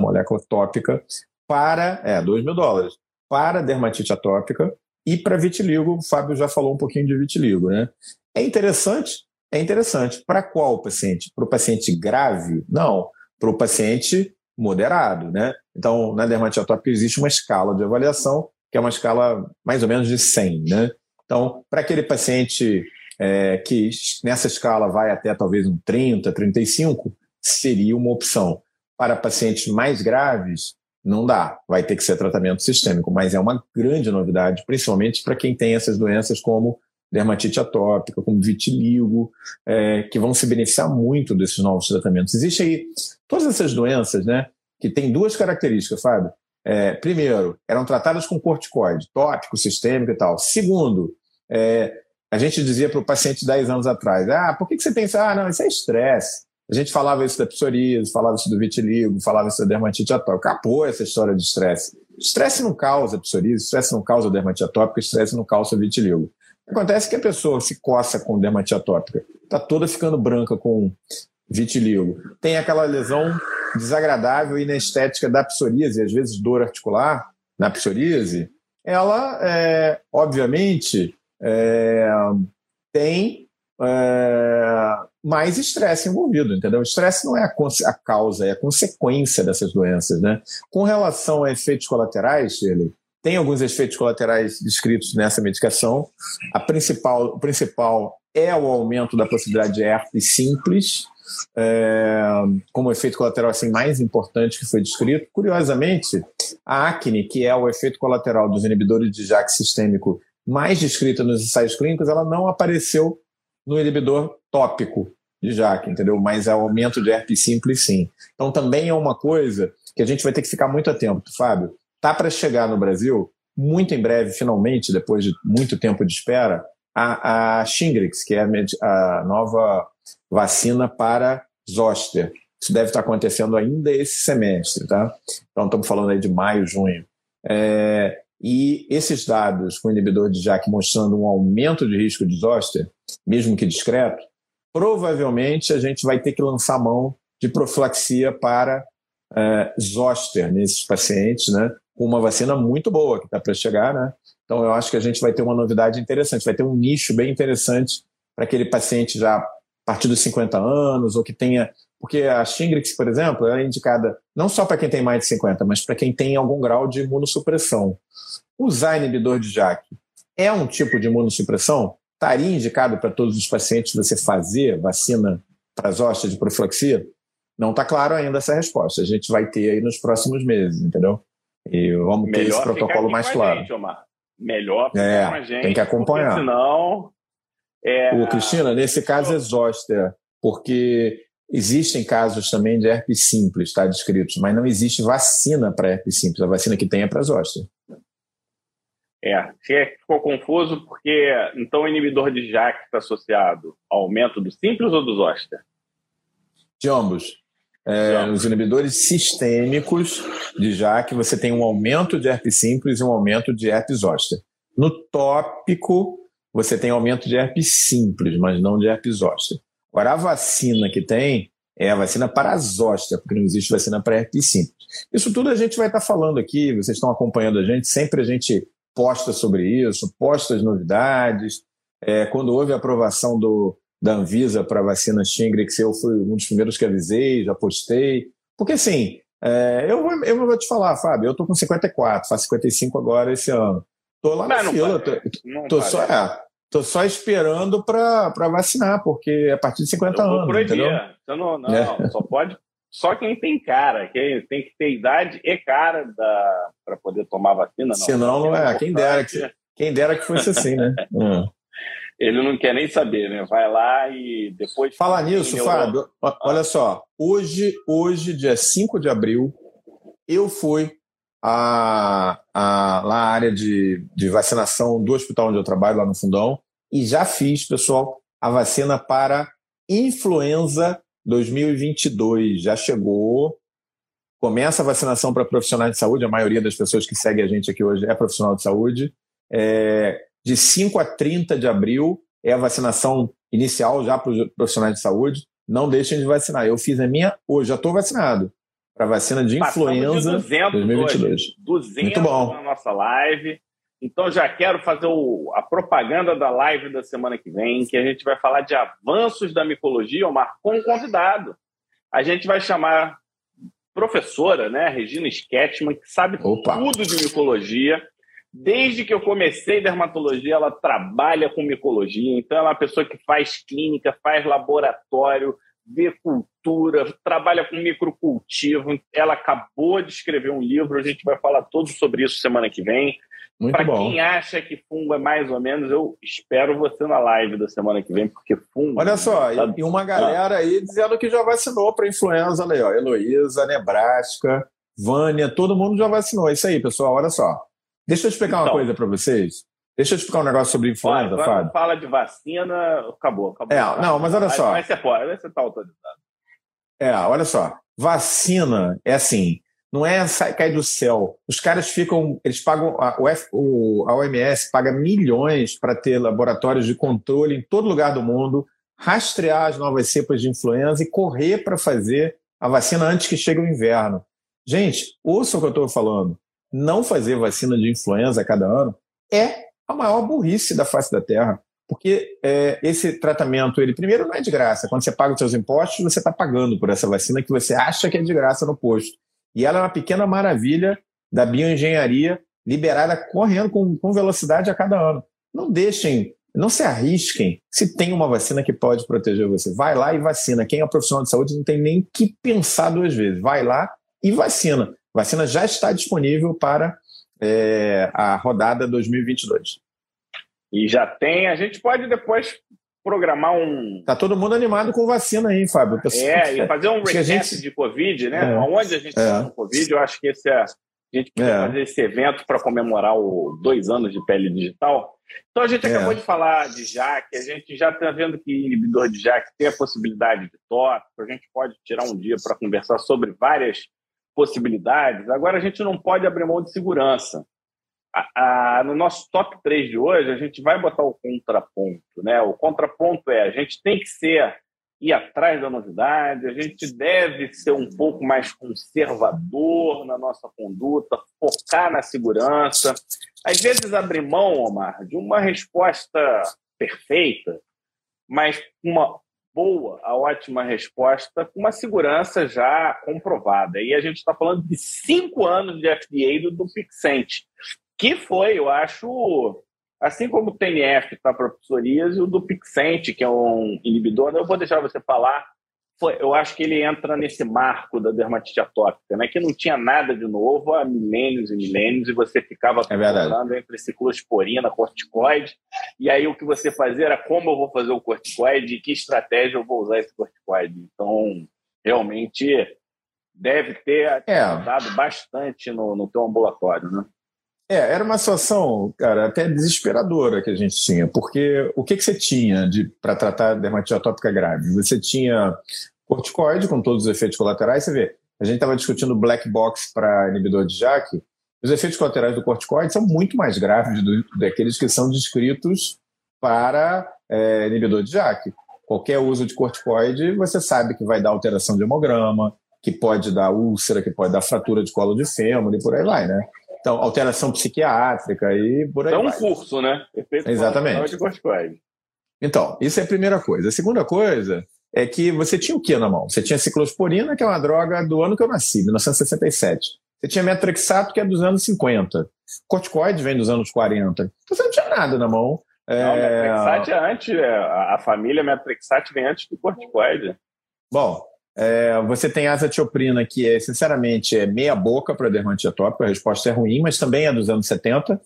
Molécula tópica para, é, 2 mil dólares, para dermatite atópica e para vitiligo. O Fábio já falou um pouquinho de vitiligo, né? É interessante? É interessante. Para qual paciente? Para o paciente grave? Não. Para o paciente moderado, né? Então, na dermatite atópica existe uma escala de avaliação, que é uma escala mais ou menos de 100, né? Então, para aquele paciente é, que nessa escala vai até talvez um 30, 35, seria uma opção. Para pacientes mais graves, não dá, vai ter que ser tratamento sistêmico, mas é uma grande novidade, principalmente para quem tem essas doenças como dermatite atópica, como vitiligo, é, que vão se beneficiar muito desses novos tratamentos. Existe aí todas essas doenças, né, que têm duas características, Fábio. É, primeiro, eram tratadas com corticoide, tópico, sistêmico e tal. Segundo, é, a gente dizia para o paciente 10 anos atrás, ah, por que, que você pensa, ah, não, isso é estresse. A gente falava isso da psoríase, falava isso do vitiligo, falava isso da dermatite atópica. Acabou essa história de estresse. Estresse não causa psoríase, estresse não causa dermatite atópica, estresse não causa vitiligo. Acontece que a pessoa se coça com dermatite atópica, está toda ficando branca com vitiligo. Tem aquela lesão desagradável e inestética da psoríase, às vezes dor articular na psoríase. Ela, é, obviamente, é, tem é, mais estresse envolvido, entendeu? O estresse não é a, a, causa, é a consequência dessas doenças, né? Com relação a efeitos colaterais, ele tem alguns efeitos colaterais descritos nessa medicação. A principal, o principal é o aumento da possibilidade de herpes simples, é, como efeito colateral assim, mais importante que foi descrito. Curiosamente, a acne, que é o efeito colateral dos inibidores de JAK sistêmico mais descrita nos ensaios clínicos, ela não apareceu no inibidor tópico de JAK, entendeu? Mas é o aumento de herpes simples, sim. Então também é uma coisa que a gente vai ter que ficar muito atento, Fábio. Tá para chegar no Brasil, muito em breve, finalmente, depois de muito tempo de espera, a, a Shingrix, que é a, a nova vacina para zoster. Isso deve estar acontecendo ainda esse semestre, tá? Então estamos falando aí de maio, junho. É, e esses dados com inibidor de JAK mostrando um aumento de risco de zoster, mesmo que discreto, provavelmente a gente vai ter que lançar mão de profilaxia para é, zoster nesses pacientes, né? Com uma vacina muito boa que está para chegar, né? Então eu acho que a gente vai ter uma novidade interessante, vai ter um nicho bem interessante para aquele paciente já a partir dos 50 anos ou que tenha porque a Shingrix, por exemplo, é indicada não só para quem tem mais de 50, mas para quem tem algum grau de imunossupressão. Usar inibidor de JAK é um tipo de imunossupressão? Estaria indicado para todos os pacientes você fazer vacina para as hostas de profilaxia? Não está claro ainda essa resposta. A gente vai ter aí nos próximos meses, entendeu? E vamos ter esse protocolo mais claro. Gente, Melhor é, com a gente. Tem que acompanhar. Senão. É... O Cristina, nesse caso é zoster, porque Existem casos também de herpes simples, está descritos, mas não existe vacina para herpes simples. A vacina que tem é para zoster. É, ficou confuso porque então o inibidor de JAK está associado ao aumento do simples ou do zoster? De ambos. É, os inibidores sistêmicos de JAK, você tem um aumento de herpes simples e um aumento de herpes zoster. No tópico, você tem aumento de herpes simples, mas não de herpes zoster. Agora, a vacina que tem é a vacina para a zóstia, porque não existe vacina para herpes simples. Isso tudo a gente vai estar falando aqui, vocês estão acompanhando a gente, sempre a gente posta sobre isso, posta as novidades. É, quando houve a aprovação do, da Anvisa para a vacina Shingrix, eu fui um dos primeiros que avisei, já postei. Porque assim, é, eu, vou, eu vou te falar, Fábio, eu estou com 54, faço 55 agora esse ano. Estou lá na fila, tô, tô só, é, Tô só esperando para vacinar, porque é a partir de 50 eu anos. Proibir. Entendeu? Então, não, não, é. só pode. Só quem tem cara, quem tem que ter idade e cara para poder tomar vacina. Não. Senão não é. Quem dera que, quem dera que fosse assim, né? hum. *laughs* Ele não quer nem saber, né? Vai lá e depois. Falar nisso, Fábio, olha só. Hoje, hoje, dia 5 de abril, eu fui a, a, lá a área de, de vacinação do hospital onde eu trabalho, lá no Fundão, e já fiz, pessoal, a vacina para influenza 2022. Já chegou. Começa a vacinação para profissionais de saúde, a maioria das pessoas que seguem a gente aqui hoje é profissional de saúde. É, de 5 a 30 de abril é a vacinação inicial já para os profissionais de saúde. Não deixem de vacinar. Eu fiz a minha hoje, já estou vacinado para vacina de influenza de 200 2022. Hoje, 200 Muito bom. na nossa live. Então já quero fazer o, a propaganda da live da semana que vem, que a gente vai falar de avanços da micologia, Omar, com um convidado. A gente vai chamar professora, né, Regina Sketchman, que sabe Opa. tudo de micologia. Desde que eu comecei dermatologia, ela trabalha com micologia, então ela é uma pessoa que faz clínica, faz laboratório, vê cultura, trabalha com microcultivo. Ela acabou de escrever um livro, a gente vai falar todo sobre isso semana que vem. Para quem acha que fungo é mais ou menos, eu espero você na live da semana que vem, porque fungo. Olha só, tá... e uma galera aí dizendo que já vacinou para influenza, ali, ó, Heloísa, Nebraska, Vânia, todo mundo já vacinou. É isso aí, pessoal, olha só. Deixa eu explicar então, uma coisa para vocês. Deixa eu explicar um negócio sobre influenza, Olha, Fábio. fala de vacina, acabou. acabou é, não, mas olha só. Mas você pode, você está autorizado. É, olha só. Vacina é assim, não é cair do céu. Os caras ficam, eles pagam, a, o, a OMS paga milhões para ter laboratórios de controle em todo lugar do mundo, rastrear as novas cepas de influenza e correr para fazer a vacina antes que chegue o inverno. Gente, ouça o que eu estou falando. Não fazer vacina de influenza a cada ano é a maior burrice da face da Terra. Porque é, esse tratamento, ele primeiro não é de graça. Quando você paga os seus impostos, você está pagando por essa vacina que você acha que é de graça no posto. E ela é uma pequena maravilha da bioengenharia liberada correndo com, com velocidade a cada ano. Não deixem Não se arrisquem se tem uma vacina que pode proteger você. Vai lá e vacina. Quem é profissional de saúde não tem nem que pensar duas vezes. Vai lá e vacina. Vacina já está disponível para é, a rodada 2022. E já tem, a gente pode depois programar um. Tá todo mundo animado com vacina aí, Fábio. É, e fazer um *laughs* recap gente... de Covid, né? É. Onde a gente está é. no Covid, eu acho que esse é. A gente precisa é. fazer esse evento para comemorar os dois anos de pele digital. Então a gente é. acabou de falar de JAK, a gente já está vendo que inibidor de JAK tem a possibilidade de tópico, a gente pode tirar um dia para conversar sobre várias possibilidades. Agora a gente não pode abrir mão de segurança. A, a, no nosso top 3 de hoje, a gente vai botar o contraponto. Né? O contraponto é a gente tem que ser ir atrás da novidade, a gente deve ser um pouco mais conservador na nossa conduta, focar na segurança. Às vezes abrir mão, Omar, de uma resposta perfeita, mas uma boa, a ótima resposta, com uma segurança já comprovada. E a gente está falando de cinco anos de FDA do, do Pixent, que foi, eu acho, assim como o TNF está para psoríase, o do Pixent, que é um inibidor, eu vou deixar você falar, foi, eu acho que ele entra nesse marco da dermatite atópica, né? que não tinha nada de novo há milênios e milênios, e você ficava é entre ciclosporina, corticoide, e aí o que você fazia era como eu vou fazer o corticoide e que estratégia eu vou usar esse corticoide. Então, realmente, deve ter é. ajudado bastante no, no teu ambulatório, né? É, era uma situação, cara, até desesperadora que a gente tinha, porque o que, que você tinha para tratar dermatite atópica grave? Você tinha corticoide com todos os efeitos colaterais, você vê, a gente estava discutindo black box para inibidor de JAK, os efeitos colaterais do corticoide são muito mais graves do, daqueles que são descritos para é, inibidor de JAK. Qualquer uso de corticoide, você sabe que vai dar alteração de hemograma, que pode dar úlcera, que pode dar fratura de colo de fêmur e por aí vai, né? Então, alteração psiquiátrica e por aí É um vai. curso, né? Efeito Exatamente. Então, isso é a primeira coisa. A segunda coisa é que você tinha o que na mão? Você tinha ciclosporina, que é uma droga do ano que eu nasci, 1967. Você tinha metrexato, que é dos anos 50. Corticoide vem dos anos 40. Então você não tinha nada na mão. Não, é... metrexate é antes, é, a família metrexate vem antes do corticoide. Bom, é, você tem azatioprina, que é, sinceramente, é meia boca para dermatite atópica, a resposta é ruim, mas também é dos anos 70.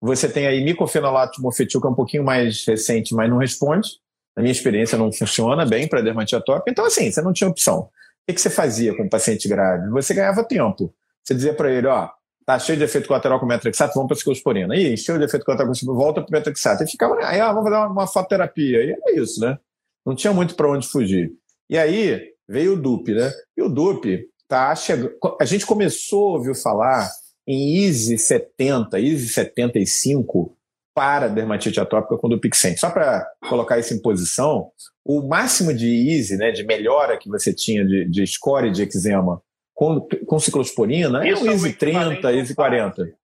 Você tem aí micofenolato mofetil, que é um pouquinho mais recente, mas não responde. Na minha experiência, não funciona bem para dermatite atópica. Então, assim, você não tinha opção. O que, você fazia com o paciente grave? Você ganhava tempo. Você dizia para ele, ó, tá cheio de efeito colateral com metrexato, vamos para ciclosporina. Ih, cheio de efeito colateral com volta para metrexato. E ficava, aí, ah, vamos fazer uma, uma fototerapia. E é isso, né? Não tinha muito para onde fugir. E aí, veio o DUP, né? E o DUP tá chegando. A gente começou a ouvir falar em ISE 70, ISE 75 para dermatite atópica com Dupixent. Só para colocar isso em posição, o máximo de ISE, né, de melhora que você tinha de, de score de eczema com, com ciclosporina é um ISE 30, ISE 40.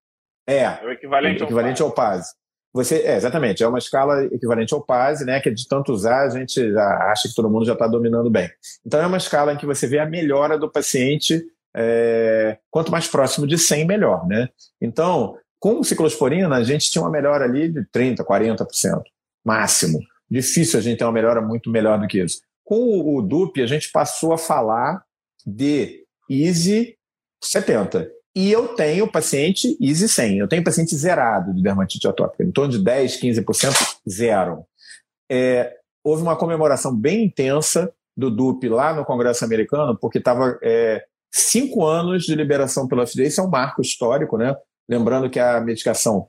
É, é o equivalente, o equivalente ao PASE. Você, é, exatamente, é uma escala equivalente ao PASE, né, que de tanto usar a gente já acha que todo mundo já está dominando bem. Então é uma escala em que você vê a melhora do paciente, é, quanto mais próximo de 100, melhor. Né? Então, com ciclosporina, a gente tinha uma melhora ali de 30%, 40%, máximo. Difícil a gente ter uma melhora muito melhor do que isso. Com o DUP, a gente passou a falar de EASY 70. E eu tenho paciente easy 100, eu tenho paciente zerado de dermatite atópica, em torno de 10, 15% zero. É, houve uma comemoração bem intensa do DUP lá no Congresso americano, porque estava é, cinco anos de liberação pelo FDA, isso é um marco histórico, né? Lembrando que a medicação,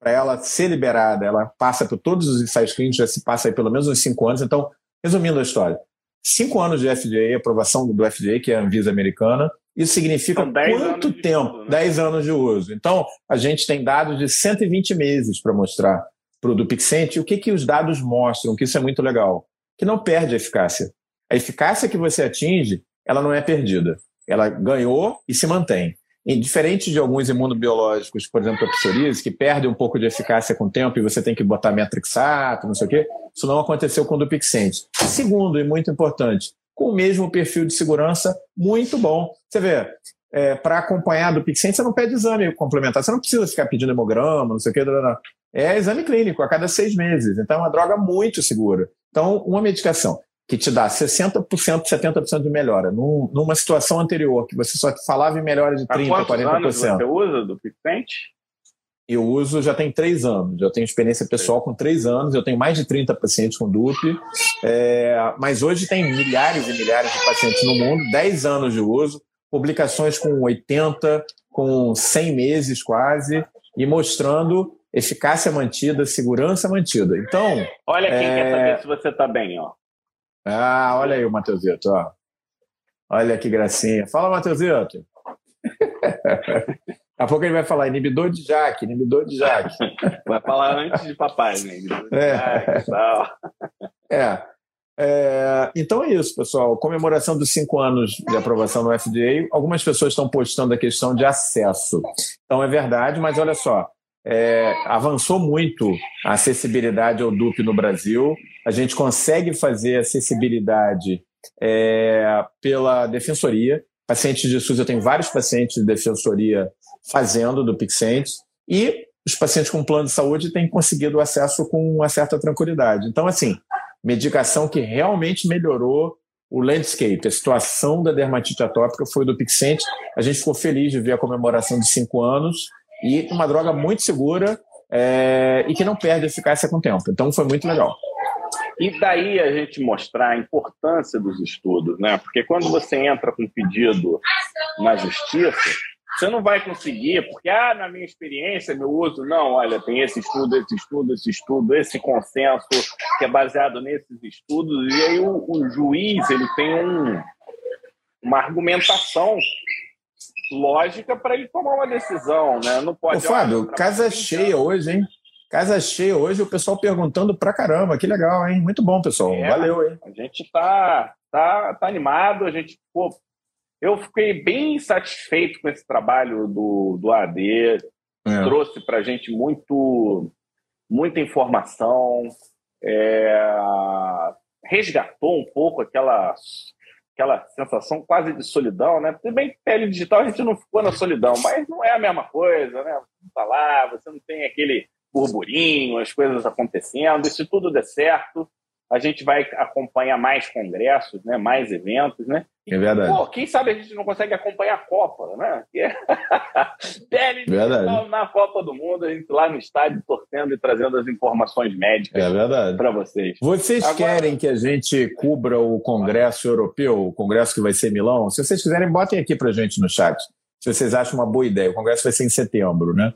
para ela ser liberada, ela passa por todos os ensaios clínicos, já se passa aí pelo menos uns cinco anos. Então, resumindo a história, cinco anos de FDA, aprovação do FDA, que é a Anvisa americana, isso significa quanto tempo? Uso, né? 10 anos de uso. Então, a gente tem dados de 120 meses para mostrar para o Dupixent. O que, que os dados mostram? Que isso é muito legal. Que não perde a eficácia. A eficácia que você atinge, ela não é perdida. Ela ganhou e se mantém. E diferente de alguns imunobiológicos, por exemplo, a psoríase, que perde um pouco de eficácia com o tempo e você tem que botar metrixato, não sei o quê, isso não aconteceu com o Dupixent. Segundo, e muito importante, com o mesmo perfil de segurança muito bom. Você vê, é, para acompanhar do Pixent, você não pede exame complementar, você não precisa ficar pedindo hemograma, não sei o quê. é exame clínico a cada seis meses. Então, é uma droga muito segura. Então, uma medicação que te dá 60%, 70% de melhora, num, numa situação anterior, que você só falava em melhora de 30%, Há 40%. Anos você usa do Pixente? Eu uso já tem três anos. Eu tenho experiência pessoal com três anos. Eu tenho mais de 30 pacientes com DUP. É, mas hoje tem milhares e milhares de pacientes no mundo, 10 anos de uso, publicações com 80, com 100 meses quase, e mostrando eficácia mantida, segurança mantida. Então. Olha quem é... quer saber se você está bem, ó. Ah, olha aí o Matheusito, ó. Olha que gracinha. Fala, Matheusito. *laughs* Daqui a pouco ele vai falar inibidor de Jaque, inibidor de Jaque. *laughs* Vai falar antes de papai, né? Inibidor de é. Jaque, tal. É. é. Então é isso, pessoal. Comemoração dos cinco anos de aprovação no FDA. Algumas pessoas estão postando a questão de acesso. Então é verdade, mas olha só. É, avançou muito a acessibilidade ao DUP no Brasil. A gente consegue fazer acessibilidade é, pela defensoria. Pacientes de SUS, eu tenho vários pacientes de defensoria fazendo do Pixente, e os pacientes com plano de saúde têm conseguido acesso com uma certa tranquilidade. Então, assim, medicação que realmente melhorou o landscape, a situação da dermatite atópica foi do Pixente. A gente ficou feliz de ver a comemoração de cinco anos e uma droga muito segura é, e que não perde eficácia com o tempo. Então, foi muito legal. E daí a gente mostrar a importância dos estudos, né? Porque quando você entra com pedido na justiça, você não vai conseguir, porque, ah, na minha experiência, meu uso, não, olha, tem esse estudo, esse estudo, esse estudo, esse consenso que é baseado nesses estudos, e aí o, o juiz ele tem um, uma argumentação lógica para ele tomar uma decisão, né? Não pode. Ô, Fábio, casa cheia hoje, hein? Casa cheia hoje, o pessoal perguntando pra caramba, que legal, hein? Muito bom, pessoal. É, Valeu, hein? A gente tá, tá, tá animado, a gente, pô, eu fiquei bem satisfeito com esse trabalho do, do AD, é. trouxe para a gente muito, muita informação, é, resgatou um pouco aquela, aquela sensação quase de solidão, né? Tudo bem que pele digital a gente não ficou na solidão, mas não é a mesma coisa, né? Você não tá lá, você não tem aquele burburinho, as coisas acontecendo, e se tudo der certo, a gente vai acompanhar mais congressos, né, mais eventos, né? É verdade. Pô, quem sabe a gente não consegue acompanhar a Copa, né? *laughs* Pele verdade. na Copa do Mundo, a gente lá no estádio torcendo e trazendo as informações médicas é para vocês. Vocês Agora... querem que a gente cubra o Congresso Europeu, o Congresso que vai ser em Milão? Se vocês quiserem, botem aqui para a gente no chat. Se vocês acham uma boa ideia. O Congresso vai ser em setembro, né?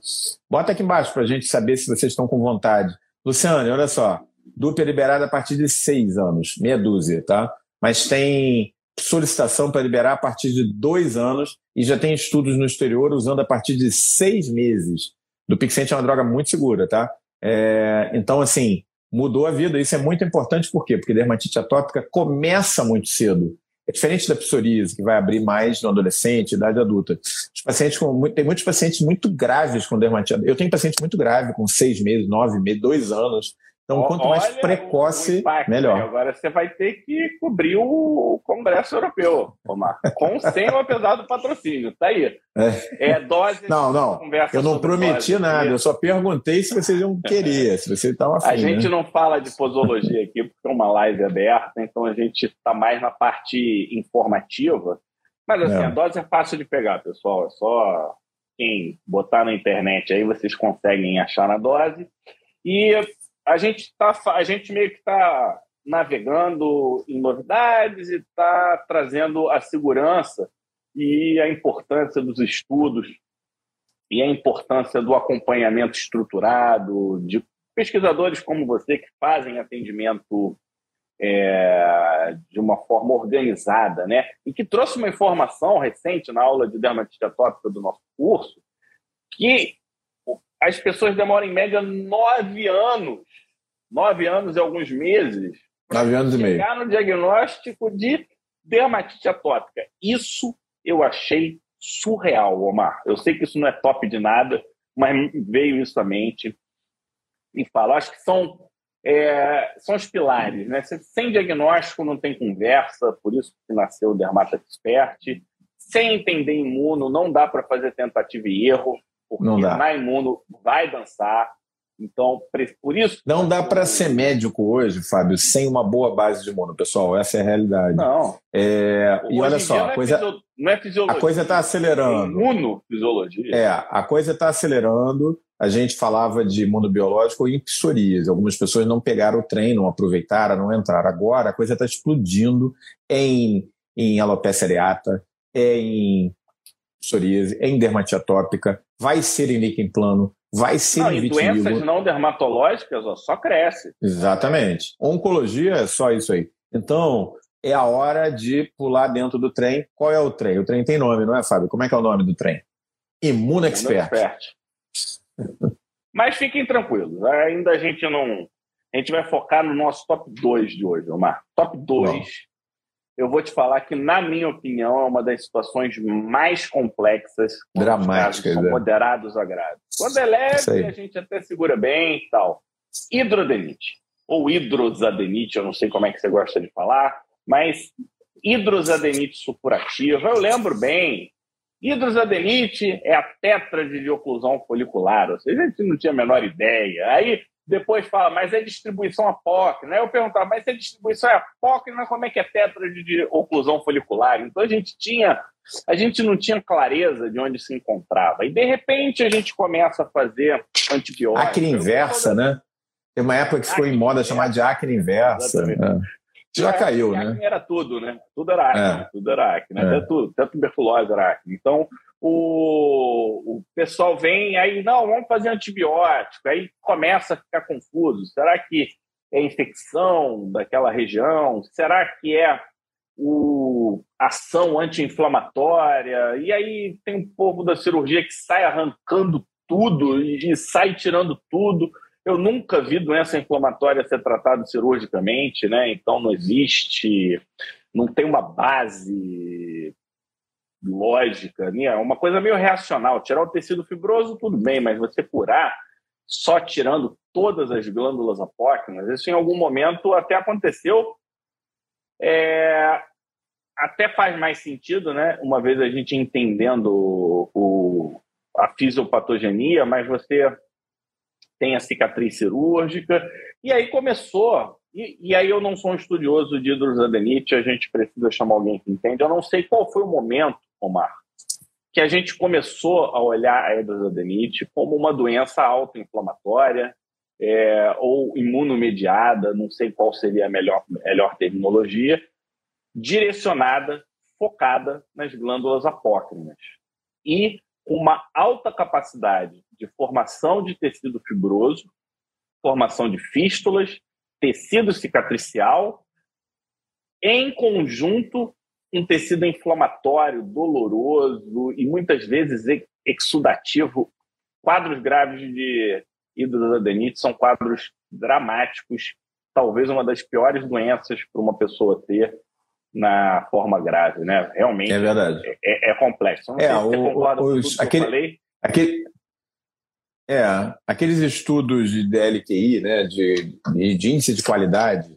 Bota aqui embaixo para a gente saber se vocês estão com vontade. Luciane, olha só. Dupla liberada a partir de seis anos, meia dúzia, tá? Mas tem solicitação para liberar a partir de dois anos e já tem estudos no exterior usando a partir de seis meses. Do Pixente é uma droga muito segura, tá? É, então, assim, mudou a vida. Isso é muito importante, por quê? Porque dermatite atópica começa muito cedo. É diferente da psoríase, que vai abrir mais no adolescente, idade adulta. Os pacientes com, tem muitos pacientes muito graves com dermatite. Eu tenho paciente muito grave, com seis meses, nove meses, dois anos, então, quanto mais Olha precoce, impacto, melhor. Né? Agora você vai ter que cobrir o Congresso Europeu, Omar, com sem ou apesar do patrocínio. Tá aí. É, é dose. Não, não. Eu não prometi dose, nada. Eu só perguntei se vocês iam querer, se vocês estavam afim. A gente né? não fala de posologia aqui porque é uma live aberta, então a gente está mais na parte informativa. Mas assim, é. a dose é fácil de pegar, pessoal. É só quem botar na internet aí vocês conseguem achar na dose. E a gente tá, a gente meio que está navegando em novidades e está trazendo a segurança e a importância dos estudos e a importância do acompanhamento estruturado de pesquisadores como você que fazem atendimento é, de uma forma organizada, né? E que trouxe uma informação recente na aula de dermatite atópica do nosso curso que as pessoas demoram em média nove anos, nove anos e alguns meses, nove anos e meio, chegar no diagnóstico de dermatite atópica. Isso eu achei surreal, Omar. Eu sei que isso não é top de nada, mas veio isso à mente e falo. Acho que são é, são os pilares, né? Sem diagnóstico não tem conversa, por isso que nasceu o Dermata Expert. Sem entender imuno, não dá para fazer tentativa e erro porque na imuno vai dançar. Então, por isso. Não dá para ser médico hoje, Fábio, sem uma boa base de imuno, pessoal. Essa é a realidade. Não. É, e olha só, a é coisa. Não é fisiologia. A coisa está acelerando. É imunofisiologia. É, a coisa está acelerando. A gente falava de imunobiológico e psoríase. Algumas pessoas não pegaram o trem, não aproveitaram, não entraram. Agora a coisa está explodindo em, em alopecia areata, em psoríase, em dermatite atópica, vai ser em líquen plano, vai ser não, em doenças não dermatológicas ó, só cresce. Exatamente. Oncologia é só isso aí. Então, é a hora de pular dentro do trem. Qual é o trem? O trem tem nome, não é, Fábio? Como é que é o nome do trem? Imuno Expert. *laughs* Mas fiquem tranquilos, ainda a gente não. A gente vai focar no nosso top 2 de hoje, Omar. Top 2 eu vou te falar que, na minha opinião, é uma das situações mais complexas. Dramáticas. São é. moderados a graves. Quando é leve, a gente até segura bem e tal. Hidrodenite, ou hidrosadenite, eu não sei como é que você gosta de falar, mas hidrosadenite supurativa, eu lembro bem. Hidrosadenite é a tétrade de oclusão folicular, ou seja, a gente não tinha a menor ideia. Aí depois fala, mas é distribuição apócrina. Aí eu perguntava, mas se é distribuição apócrina, como é que é tetra de oclusão folicular? Então a gente tinha, a gente não tinha clareza de onde se encontrava. E de repente a gente começa a fazer antibióticos. Acne inversa, né? Tem uma época que ficou acne em moda chamar de acne inversa. É. Já caiu, né? Acne era tudo, né? Tudo era acne, é. tudo era acne, né? É. Até, tudo, até tuberculose era acne. Então, o, o pessoal vem aí, não, vamos fazer antibiótico, aí começa a ficar confuso. Será que é infecção daquela região? Será que é o ação anti-inflamatória? E aí tem um povo da cirurgia que sai arrancando tudo e, e sai tirando tudo. Eu nunca vi doença inflamatória ser tratada cirurgicamente, né? Então não existe, não tem uma base lógica, né? uma coisa meio reacional. Tirar o tecido fibroso, tudo bem, mas você curar só tirando todas as glândulas apócrinas, isso em algum momento até aconteceu. É, até faz mais sentido, né? Uma vez a gente entendendo o, a fisiopatogenia, mas você tem a cicatriz cirúrgica, e aí começou e, e, aí eu não sou um estudioso de hidrosadenite, a gente precisa chamar alguém que entende. Eu não sei qual foi o momento Omar, que a gente começou a olhar a hidrosadenite como uma doença autoinflamatória é, ou imunomediada, não sei qual seria a melhor, melhor terminologia, direcionada, focada nas glândulas apócrinas. E uma alta capacidade de formação de tecido fibroso, formação de fístulas, tecido cicatricial, em conjunto um tecido inflamatório, doloroso e muitas vezes exudativo. Quadros graves de hidrosadenite são quadros dramáticos, talvez uma das piores doenças para uma pessoa ter na forma grave, né? Realmente é verdade. É, é complexo. É, o, os, aquele, aquele, é, aqueles estudos de DLQI, né, de, de índice de qualidade,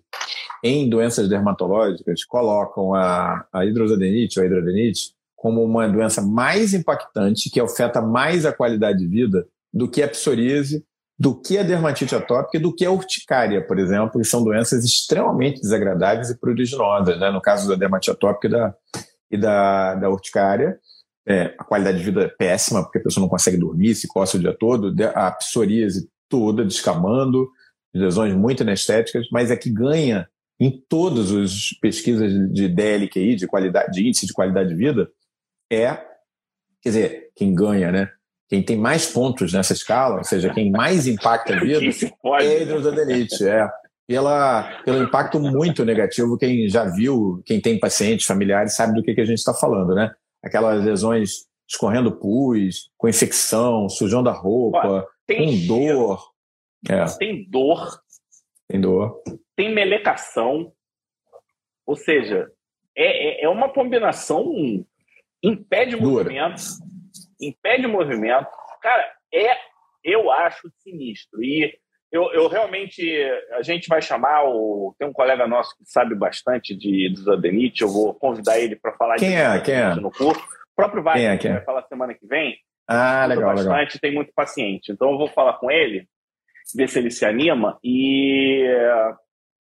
em doenças dermatológicas colocam a, a ou a hidroadenite como uma doença mais impactante, que afeta mais a qualidade de vida do que a psoríase, do que a dermatite atópica do que a urticária, por exemplo, que são doenças extremamente desagradáveis e pruriginosas, né? no caso da dermatite atópica e da, e da, da urticária. É, a qualidade de vida é péssima, porque a pessoa não consegue dormir, se coça o dia todo, a psoríase toda descamando, lesões muito anestéticas, mas é que ganha em todas as pesquisas de DLQI, de qualidade, de índice de qualidade de vida, é, quer dizer, quem ganha, né? Quem tem mais pontos nessa escala, ou seja, quem mais impacta a *laughs* vida, é a é. Pela, pelo impacto muito negativo, quem já viu, quem tem pacientes familiares, sabe do que, que a gente está falando, né? Aquelas lesões escorrendo pus, com infecção, sujando a roupa, com dor. É. Tem dor. Tem dor tem melecação, ou seja, é, é, é uma combinação impede Dura. movimento, impede movimento. Cara, é, eu acho sinistro. E eu, eu realmente, a gente vai chamar o. Tem um colega nosso que sabe bastante de desadenite, eu vou convidar ele para falar quem de é, quem é? no curso. O próprio Wagner, quem é, quem é? vai falar semana que vem. Ah, legal, bastante, legal. tem muito paciente. Então eu vou falar com ele ver se ele se anima. E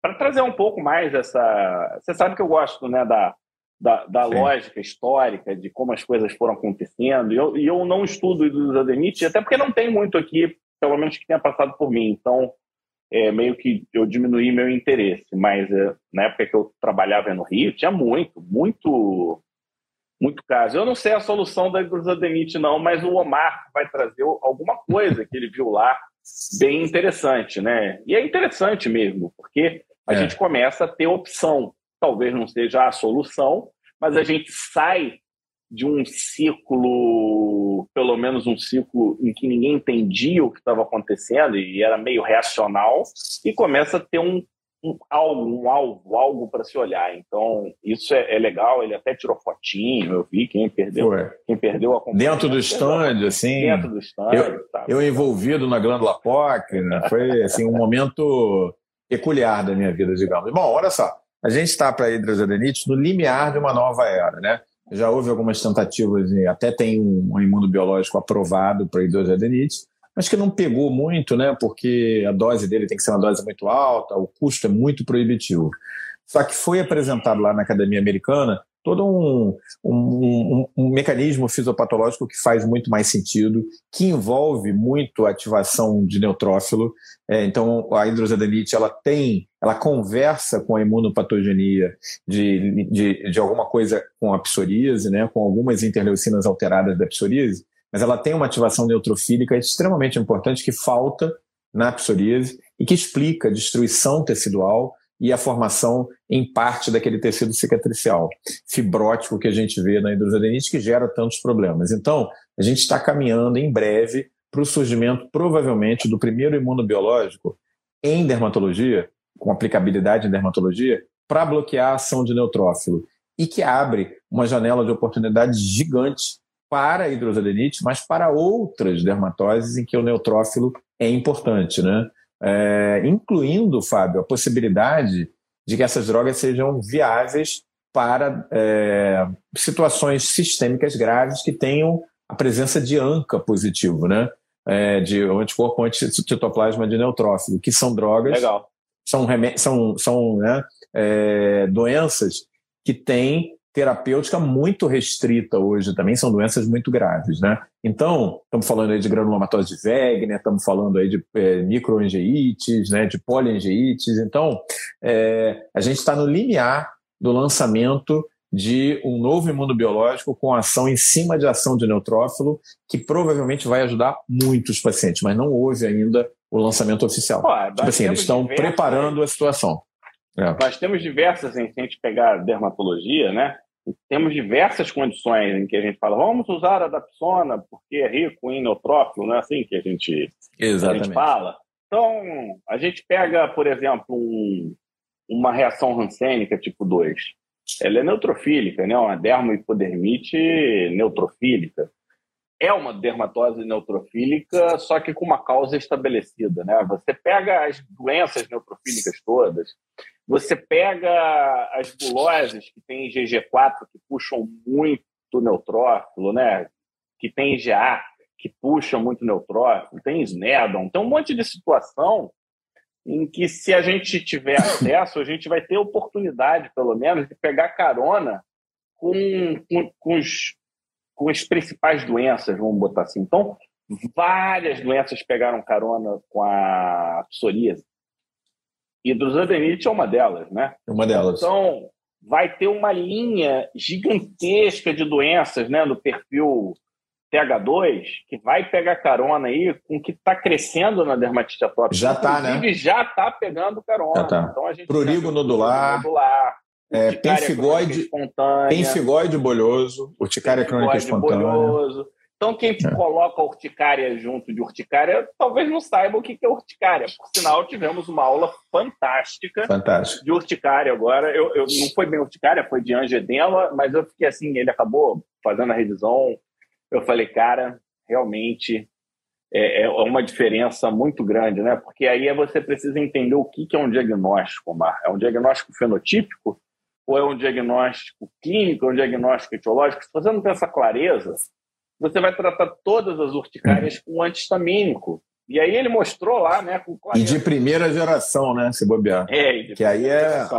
para trazer um pouco mais essa. Você sabe que eu gosto né, da, da, da lógica histórica, de como as coisas foram acontecendo. E eu, e eu não estudo o Zadenit, até porque não tem muito aqui, pelo menos que tenha passado por mim. Então, é, meio que eu diminuí meu interesse. Mas é, na época que eu trabalhava no Rio, tinha muito, muito, muito caso. Eu não sei a solução da hidrosadenite, não, mas o Omar vai trazer alguma coisa que ele viu lá bem interessante, né? E é interessante mesmo, porque a é. gente começa a ter opção. Talvez não seja a solução, mas a gente sai de um ciclo, pelo menos um ciclo em que ninguém entendia o que estava acontecendo e era meio reacional, e começa a ter um, um algo, um alvo, algo para se olhar. Então, isso é, é, legal. Ele até tirou fotinho, eu vi quem perdeu, quem perdeu a Dentro do stand, assim. Dentro do stand. Eu, eu envolvido na glândula POC, né? foi assim, um momento peculiar da minha vida, digamos. Bom, olha só. A gente está para a no limiar de uma nova era, né? Já houve algumas tentativas, até tem um, um imunobiológico aprovado para hidrosadenite, mas que não pegou muito, né? Porque a dose dele tem que ser uma dose muito alta, o custo é muito proibitivo. Só que foi apresentado lá na Academia Americana todo um, um, um, um, mecanismo fisiopatológico que faz muito mais sentido, que envolve muito a ativação de neutrófilo. É, então, a hidrosadenite ela tem, ela conversa com a imunopatogenia de, de, de alguma coisa com a psoríase, né, com algumas interleucinas alteradas da psoríase, mas ela tem uma ativação neutrofílica extremamente importante que falta na psoríase e que explica a destruição tecidual e a formação em parte daquele tecido cicatricial fibrótico que a gente vê na hidrosadenite que gera tantos problemas. Então, a gente está caminhando em breve para o surgimento, provavelmente, do primeiro imunobiológico em dermatologia, com aplicabilidade em dermatologia, para bloquear a ação de neutrófilo e que abre uma janela de oportunidade gigante para a hidrosadenite, mas para outras dermatoses em que o neutrófilo é importante, né? é, incluindo, Fábio, a possibilidade de que essas drogas sejam viáveis para é, situações sistêmicas graves que tenham a presença de ANCA positivo, né? É, de anticorpo anticitoplasma de neutrófilo, que são drogas, Legal. são, são, são né, é, doenças que têm terapêutica muito restrita hoje também, são doenças muito graves, né? Então, estamos falando aí de granulomatose de Wegener, estamos falando aí de é, microangeites, né, de poliangeites. Então, é, a gente está no limiar do lançamento de um novo imunobiológico com ação em cima de ação de neutrófilo, que provavelmente vai ajudar muitos pacientes, mas não houve ainda o lançamento oficial. Pô, tipo assim, eles estão preparando a situação. É. Nós temos diversas, se a gente pegar dermatologia, né? Temos diversas condições em que a gente fala, vamos usar a dapsona porque é rico em neutrófilo, não é assim que a gente, a gente fala? Então, a gente pega, por exemplo, um, uma reação rancênica tipo 2. Ela é neutrofílica, né? uma dermohipodermite neutrofílica é uma dermatose neutrofílica, só que com uma causa estabelecida. Né? Você pega as doenças neutrofílicas todas, você pega as buloses que tem GG4, que puxam muito neutrófilo, né? que tem IgA, que puxa muito neutrófilo, tem Snedon, tem um monte de situação em que se a gente tiver acesso, a gente vai ter oportunidade, pelo menos, de pegar carona com, com, com os com as principais doenças, vamos botar assim. Então, várias doenças pegaram carona com a psoríase. Hidrosadenite é uma delas, né? É uma delas. Então, vai ter uma linha gigantesca de doenças né, no perfil TH2 que vai pegar carona aí com o que está crescendo na dermatite atópica. Já está, né? Já está pegando carona. tá. Então, a gente Prurigo nodular. nodular é, penfigoide, penfigoide bolhoso, urticária crônica espontânea. Bolhoso. Então, quem é. coloca urticária junto de urticária, talvez não saiba o que é urticária. Por sinal, tivemos uma aula fantástica Fantástico. de urticária agora. Eu, eu, não foi bem urticária, foi de angedema, mas eu fiquei assim, ele acabou fazendo a revisão. Eu falei, cara, realmente é, é uma diferença muito grande, né? Porque aí você precisa entender o que é um diagnóstico, Mar. É um diagnóstico fenotípico? ou é um diagnóstico clínico, ou é um diagnóstico etiológico, se você não tem essa clareza, você vai tratar todas as urticárias com antihistamínico. E aí ele mostrou lá, né? Com e de primeira geração, né? Se bobear. É, que aí é. *laughs*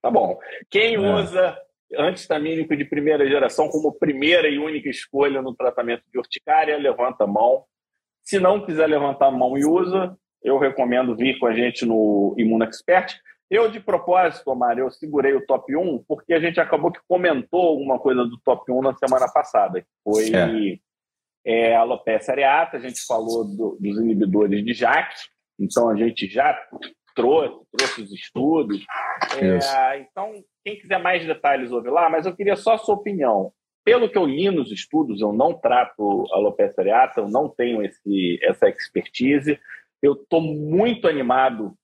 tá bom. Quem é. usa antistamínico de primeira geração como primeira e única escolha no tratamento de urticária, levanta a mão. Se não quiser levantar a mão e usa, eu recomendo vir com a gente no Imuno Expert. Eu, de propósito, Omar, eu segurei o top 1 porque a gente acabou que comentou alguma coisa do top 1 na semana passada, que foi é. É, a alopecia areata, a gente falou do, dos inibidores de JAK, então a gente já trouxe, trouxe os estudos. É, então, quem quiser mais detalhes, ouve lá, mas eu queria só a sua opinião. Pelo que eu li nos estudos, eu não trato alopecia areata, eu não tenho esse, essa expertise. Eu estou muito animado.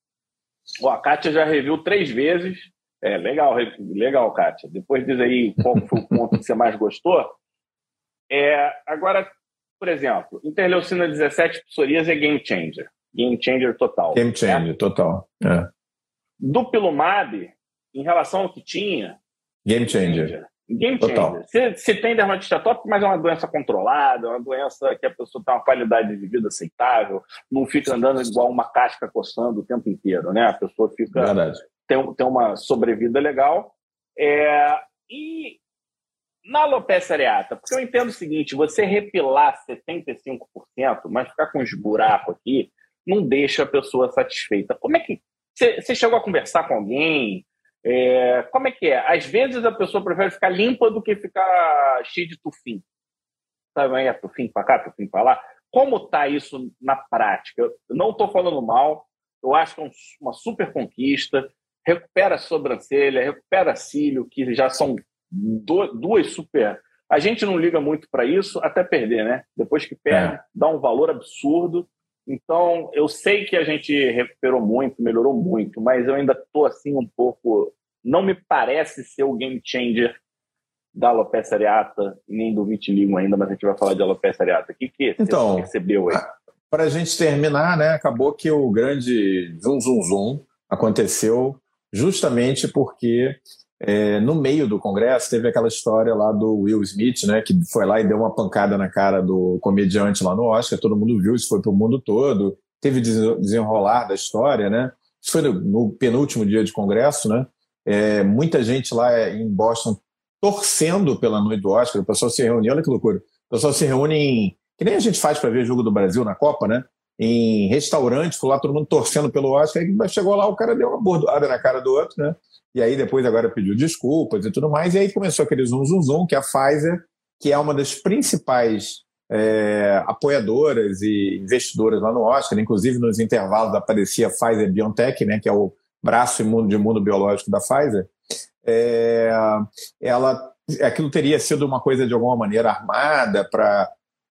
Oh, a Kátia já reviu três vezes. É, legal, legal, Kátia. Depois diz aí qual foi o ponto que você mais gostou. É, agora, por exemplo, interleucina 17 psoríase é game changer. Game changer total. Game changer, né? total. É. Do Pilumab, em relação ao que tinha. Game changer. Game changer. Se, se tem dermatite atópica, mas é uma doença controlada, é uma doença que a pessoa tem uma qualidade de vida aceitável, não fica andando igual uma casca coçando o tempo inteiro, né? A pessoa fica. Verdade. Tem, tem uma sobrevida legal. É, e na alopecia areata, porque eu entendo o seguinte: você repilar 75%, mas ficar com os buracos aqui, não deixa a pessoa satisfeita. Como é que. Você chegou a conversar com alguém? É, como é que é? Às vezes a pessoa prefere ficar limpa do que ficar cheia de tufim. Sabe, é tufim para cá, tufim para lá. Como tá isso na prática? Eu não estou falando mal, eu acho que é uma super conquista. Recupera a sobrancelha, recupera cílio, que já são duas super. A gente não liga muito para isso até perder, né? Depois que perde, é. dá um valor absurdo. Então, eu sei que a gente recuperou muito, melhorou muito, mas eu ainda estou assim um pouco. Não me parece ser o game changer da alopecia areata, nem do vitiligo ainda, mas a gente vai falar de alopecia areata. O que, que então, você percebeu aí? Para a gente terminar, né, acabou que o grande zum zum zum aconteceu justamente porque é, no meio do Congresso teve aquela história lá do Will Smith, né, que foi lá e deu uma pancada na cara do comediante lá no Oscar, todo mundo viu, isso foi para o mundo todo, teve desenrolar da história, né? Isso foi no, no penúltimo dia de Congresso, né? É, muita gente lá em Boston torcendo pela noite do Oscar, o pessoal se reúne, olha que loucura, o pessoal se reúne em, que nem a gente faz para ver jogo do Brasil na Copa, né? Em restaurante, lá todo mundo torcendo pelo Oscar, aí chegou lá, o cara deu uma bordoada na cara do outro, né? E aí depois agora pediu desculpas e tudo mais, e aí começou aquele zoom, zoom, zoom, que a Pfizer, que é uma das principais é, apoiadoras e investidoras lá no Oscar, inclusive nos intervalos aparecia a Pfizer BioNTech, né, que é o braço de mundo biológico da Pfizer, é, ela, aquilo teria sido uma coisa de alguma maneira armada para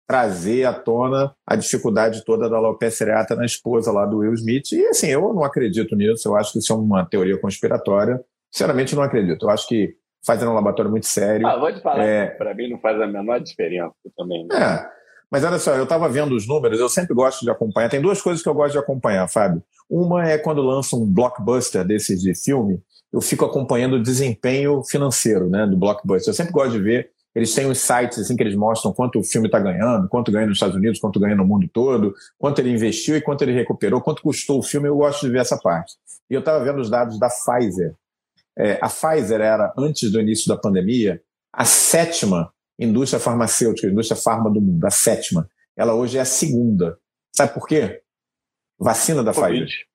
trazer à tona a dificuldade toda da alopecia areata na esposa lá do Will Smith. E assim, eu não acredito nisso, eu acho que isso é uma teoria conspiratória. Sinceramente, não acredito. Eu acho que fazendo um laboratório muito sério. Ah, vou te falar, é... para mim não faz a menor diferença também. Né? É. Mas olha só, eu estava vendo os números, eu sempre gosto de acompanhar. Tem duas coisas que eu gosto de acompanhar, Fábio. Uma é quando lança um blockbuster desses de filme, eu fico acompanhando o desempenho financeiro né, do blockbuster. Eu sempre gosto de ver eles têm os sites assim que eles mostram quanto o filme está ganhando, quanto ganha nos Estados Unidos, quanto ganha no mundo todo, quanto ele investiu e quanto ele recuperou, quanto custou o filme. Eu gosto de ver essa parte. E eu estava vendo os dados da Pfizer. É, a Pfizer era, antes do início da pandemia, a sétima indústria farmacêutica, indústria farma do mundo, a sétima. Ela hoje é a segunda. Sabe por quê? Vacina da COVID. Pfizer.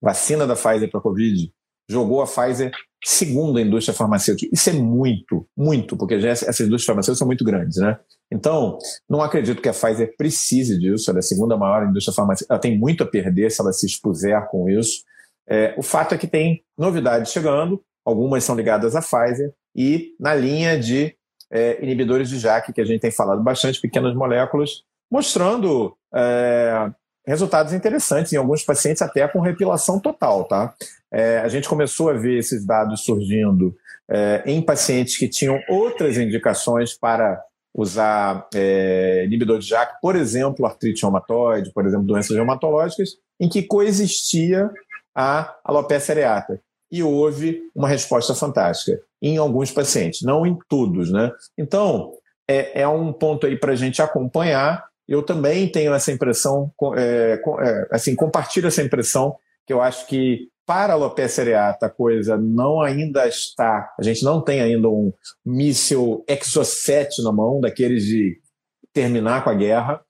Vacina da Pfizer para Covid jogou a Pfizer segunda indústria farmacêutica. Isso é muito, muito, porque já essas indústrias farmacêuticas são muito grandes, né? Então, não acredito que a Pfizer precise disso, ela é a segunda maior indústria farmacêutica, ela tem muito a perder se ela se expuser com isso. É, o fato é que tem novidades chegando, algumas são ligadas à Pfizer, e na linha de é, inibidores de JAK, que a gente tem falado bastante, pequenas moléculas, mostrando é, resultados interessantes em alguns pacientes, até com repilação total, tá? É, a gente começou a ver esses dados surgindo é, em pacientes que tinham outras indicações para usar é, inibidor de JAK, por exemplo, artrite reumatoide, por exemplo, doenças reumatológicas, em que coexistia a alopecia areata. E houve uma resposta fantástica em alguns pacientes, não em todos, né? Então, é, é um ponto aí para a gente acompanhar eu também tenho essa impressão, é, é, assim, compartilho essa impressão, que eu acho que para a alopecia areata a coisa não ainda está, a gente não tem ainda um míssil Exocet na mão, daqueles de terminar com a guerra,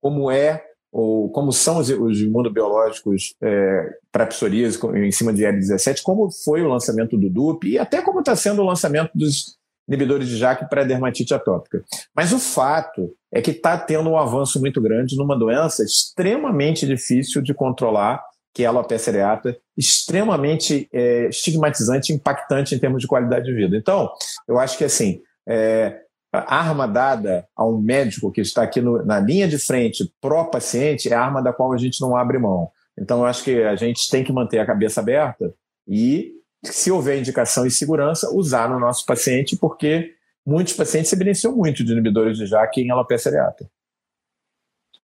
como é ou como são os, os imunobiológicos é, para psoríase em cima de L17, como foi o lançamento do DUP e até como está sendo o lançamento dos inibidores de JAK para dermatite atópica. Mas o fato é que está tendo um avanço muito grande numa doença extremamente difícil de controlar, que é a alopecia areata, extremamente é, estigmatizante, impactante em termos de qualidade de vida. Então, eu acho que assim, é, a arma dada a um médico que está aqui no, na linha de frente pró-paciente é a arma da qual a gente não abre mão. Então, eu acho que a gente tem que manter a cabeça aberta e, se houver indicação e segurança, usar no nosso paciente, porque muitos pacientes se beneficiam muito de inibidores de JAK em alopecia areata.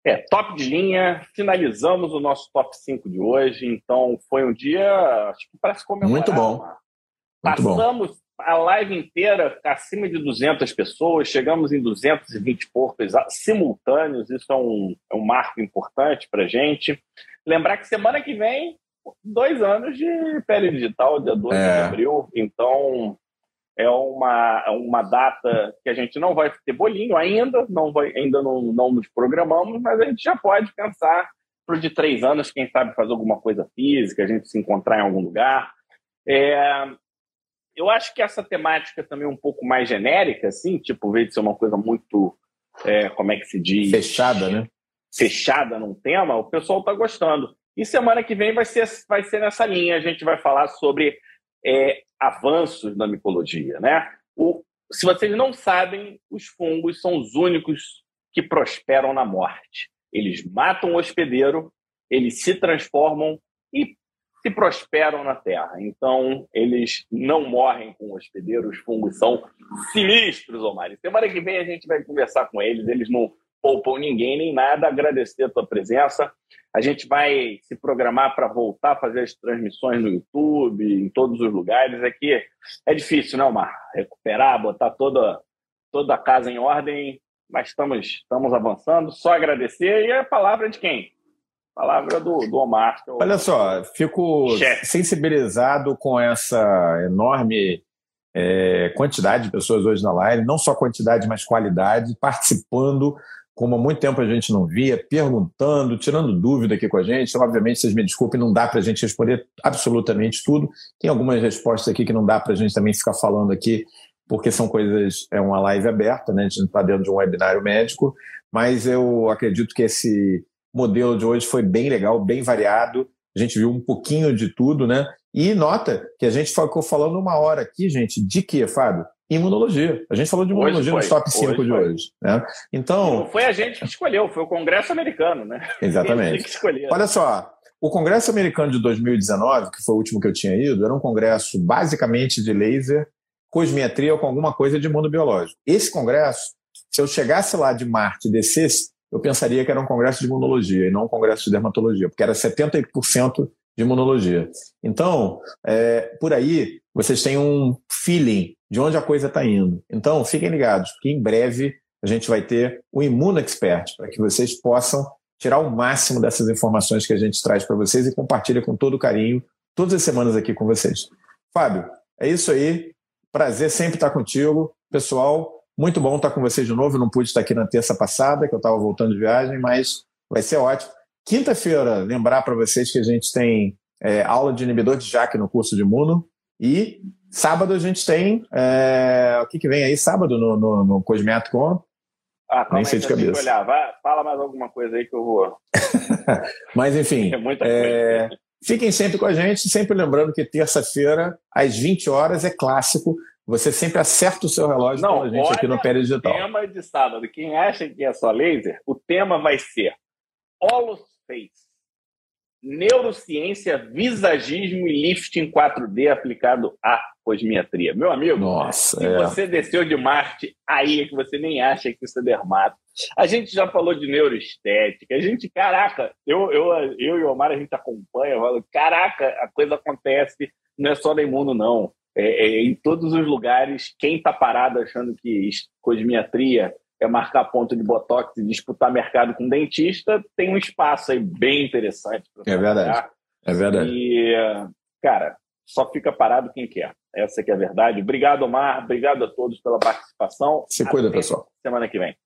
É, top de linha. Finalizamos o nosso top 5 de hoje. Então, foi um dia, acho que para se comemorar. Muito bom. Muito Passamos bom a live inteira acima de 200 pessoas, chegamos em 220 poucos simultâneos, isso é um, é um marco importante para a gente. Lembrar que semana que vem, dois anos de pele digital, dia 12 é. de abril, então é uma, uma data que a gente não vai ter bolinho ainda, não vai, ainda não, não nos programamos, mas a gente já pode pensar para de três anos, quem sabe fazer alguma coisa física, a gente se encontrar em algum lugar. É, eu acho que essa temática também é um pouco mais genérica, assim, tipo, veio de ser uma coisa muito, é, como é que se diz? Fechada, né? Fechada num tema, o pessoal está gostando. E semana que vem vai ser, vai ser nessa linha, a gente vai falar sobre é, avanços na micologia, né? O, se vocês não sabem, os fungos são os únicos que prosperam na morte. Eles matam o hospedeiro, eles se transformam e se prosperam na Terra. Então, eles não morrem com hospedeiros, os fungos são sinistros, Omar. Semana que vem a gente vai conversar com eles, eles não poupam ninguém nem nada. Agradecer a tua presença. A gente vai se programar para voltar a fazer as transmissões no YouTube, em todos os lugares. Aqui é difícil, né, Omar? Recuperar, botar toda, toda a casa em ordem, mas estamos, estamos avançando. Só agradecer. E a palavra de quem? Palavra do, do Omar. É Olha só, fico sensibilizado com essa enorme é, quantidade de pessoas hoje na live, não só quantidade, mas qualidade, participando, como há muito tempo a gente não via, perguntando, tirando dúvida aqui com a gente. Obviamente, vocês me desculpem, não dá para a gente responder absolutamente tudo. Tem algumas respostas aqui que não dá para a gente também ficar falando aqui, porque são coisas, é uma live aberta, né? a gente não está dentro de um webinário médico, mas eu acredito que esse modelo de hoje foi bem legal, bem variado. A gente viu um pouquinho de tudo, né? E nota que a gente ficou falando uma hora aqui, gente, de quê, Fábio? Imunologia. A gente falou de imunologia no top 5 hoje de foi. hoje. Né? Então. Não foi a gente que escolheu, foi o Congresso Americano, né? Exatamente. Olha só, o Congresso Americano de 2019, que foi o último que eu tinha ido, era um congresso basicamente de laser, cosmetria ou com alguma coisa de mundo biológico. Esse congresso, se eu chegasse lá de Marte e descesse eu pensaria que era um congresso de imunologia e não um congresso de dermatologia, porque era 70% de imunologia. Então, é, por aí, vocês têm um feeling de onde a coisa está indo. Então, fiquem ligados, porque em breve a gente vai ter o Imuno Expert, para que vocês possam tirar o máximo dessas informações que a gente traz para vocês e compartilha com todo carinho todas as semanas aqui com vocês. Fábio, é isso aí. Prazer sempre estar contigo. Pessoal, muito bom estar com vocês de novo. Eu não pude estar aqui na terça passada, que eu estava voltando de viagem, mas vai ser ótimo. Quinta-feira, lembrar para vocês que a gente tem é, aula de inibidor de JAK no curso de Imuno. E sábado a gente tem. É, o que, que vem aí sábado no, no, no Cosmetcom? Ah, Nem sei de cabeça. Olhar. Vai, fala mais alguma coisa aí que eu vou. *laughs* Mas enfim. É muita é, fiquem sempre com a gente, sempre lembrando que terça-feira, às 20 horas, é clássico você sempre acerta o seu relógio Não, com a gente aqui no Pé Digital. O tema de sábado. Quem acha que é só laser, o tema vai ser Holoface. Neurociência, visagismo e lifting 4D aplicado à cosmetria. Meu amigo, Nossa, se é. você desceu de Marte, aí é que você nem acha que isso é dermato. A gente já falou de neuroestética. A gente, caraca, eu, eu, eu e o Omar, a gente acompanha, falo, caraca, a coisa acontece, não é só da imuno, não é, é, em todos os lugares, quem está parado achando que cosmiatria quer marcar ponto de botox e disputar mercado com dentista, tem um espaço aí bem interessante. É verdade. É verdade. E, cara, só fica parado quem quer. Essa que é a verdade. Obrigado, Omar. Obrigado a todos pela participação. Se cuida, pessoal. Semana que vem.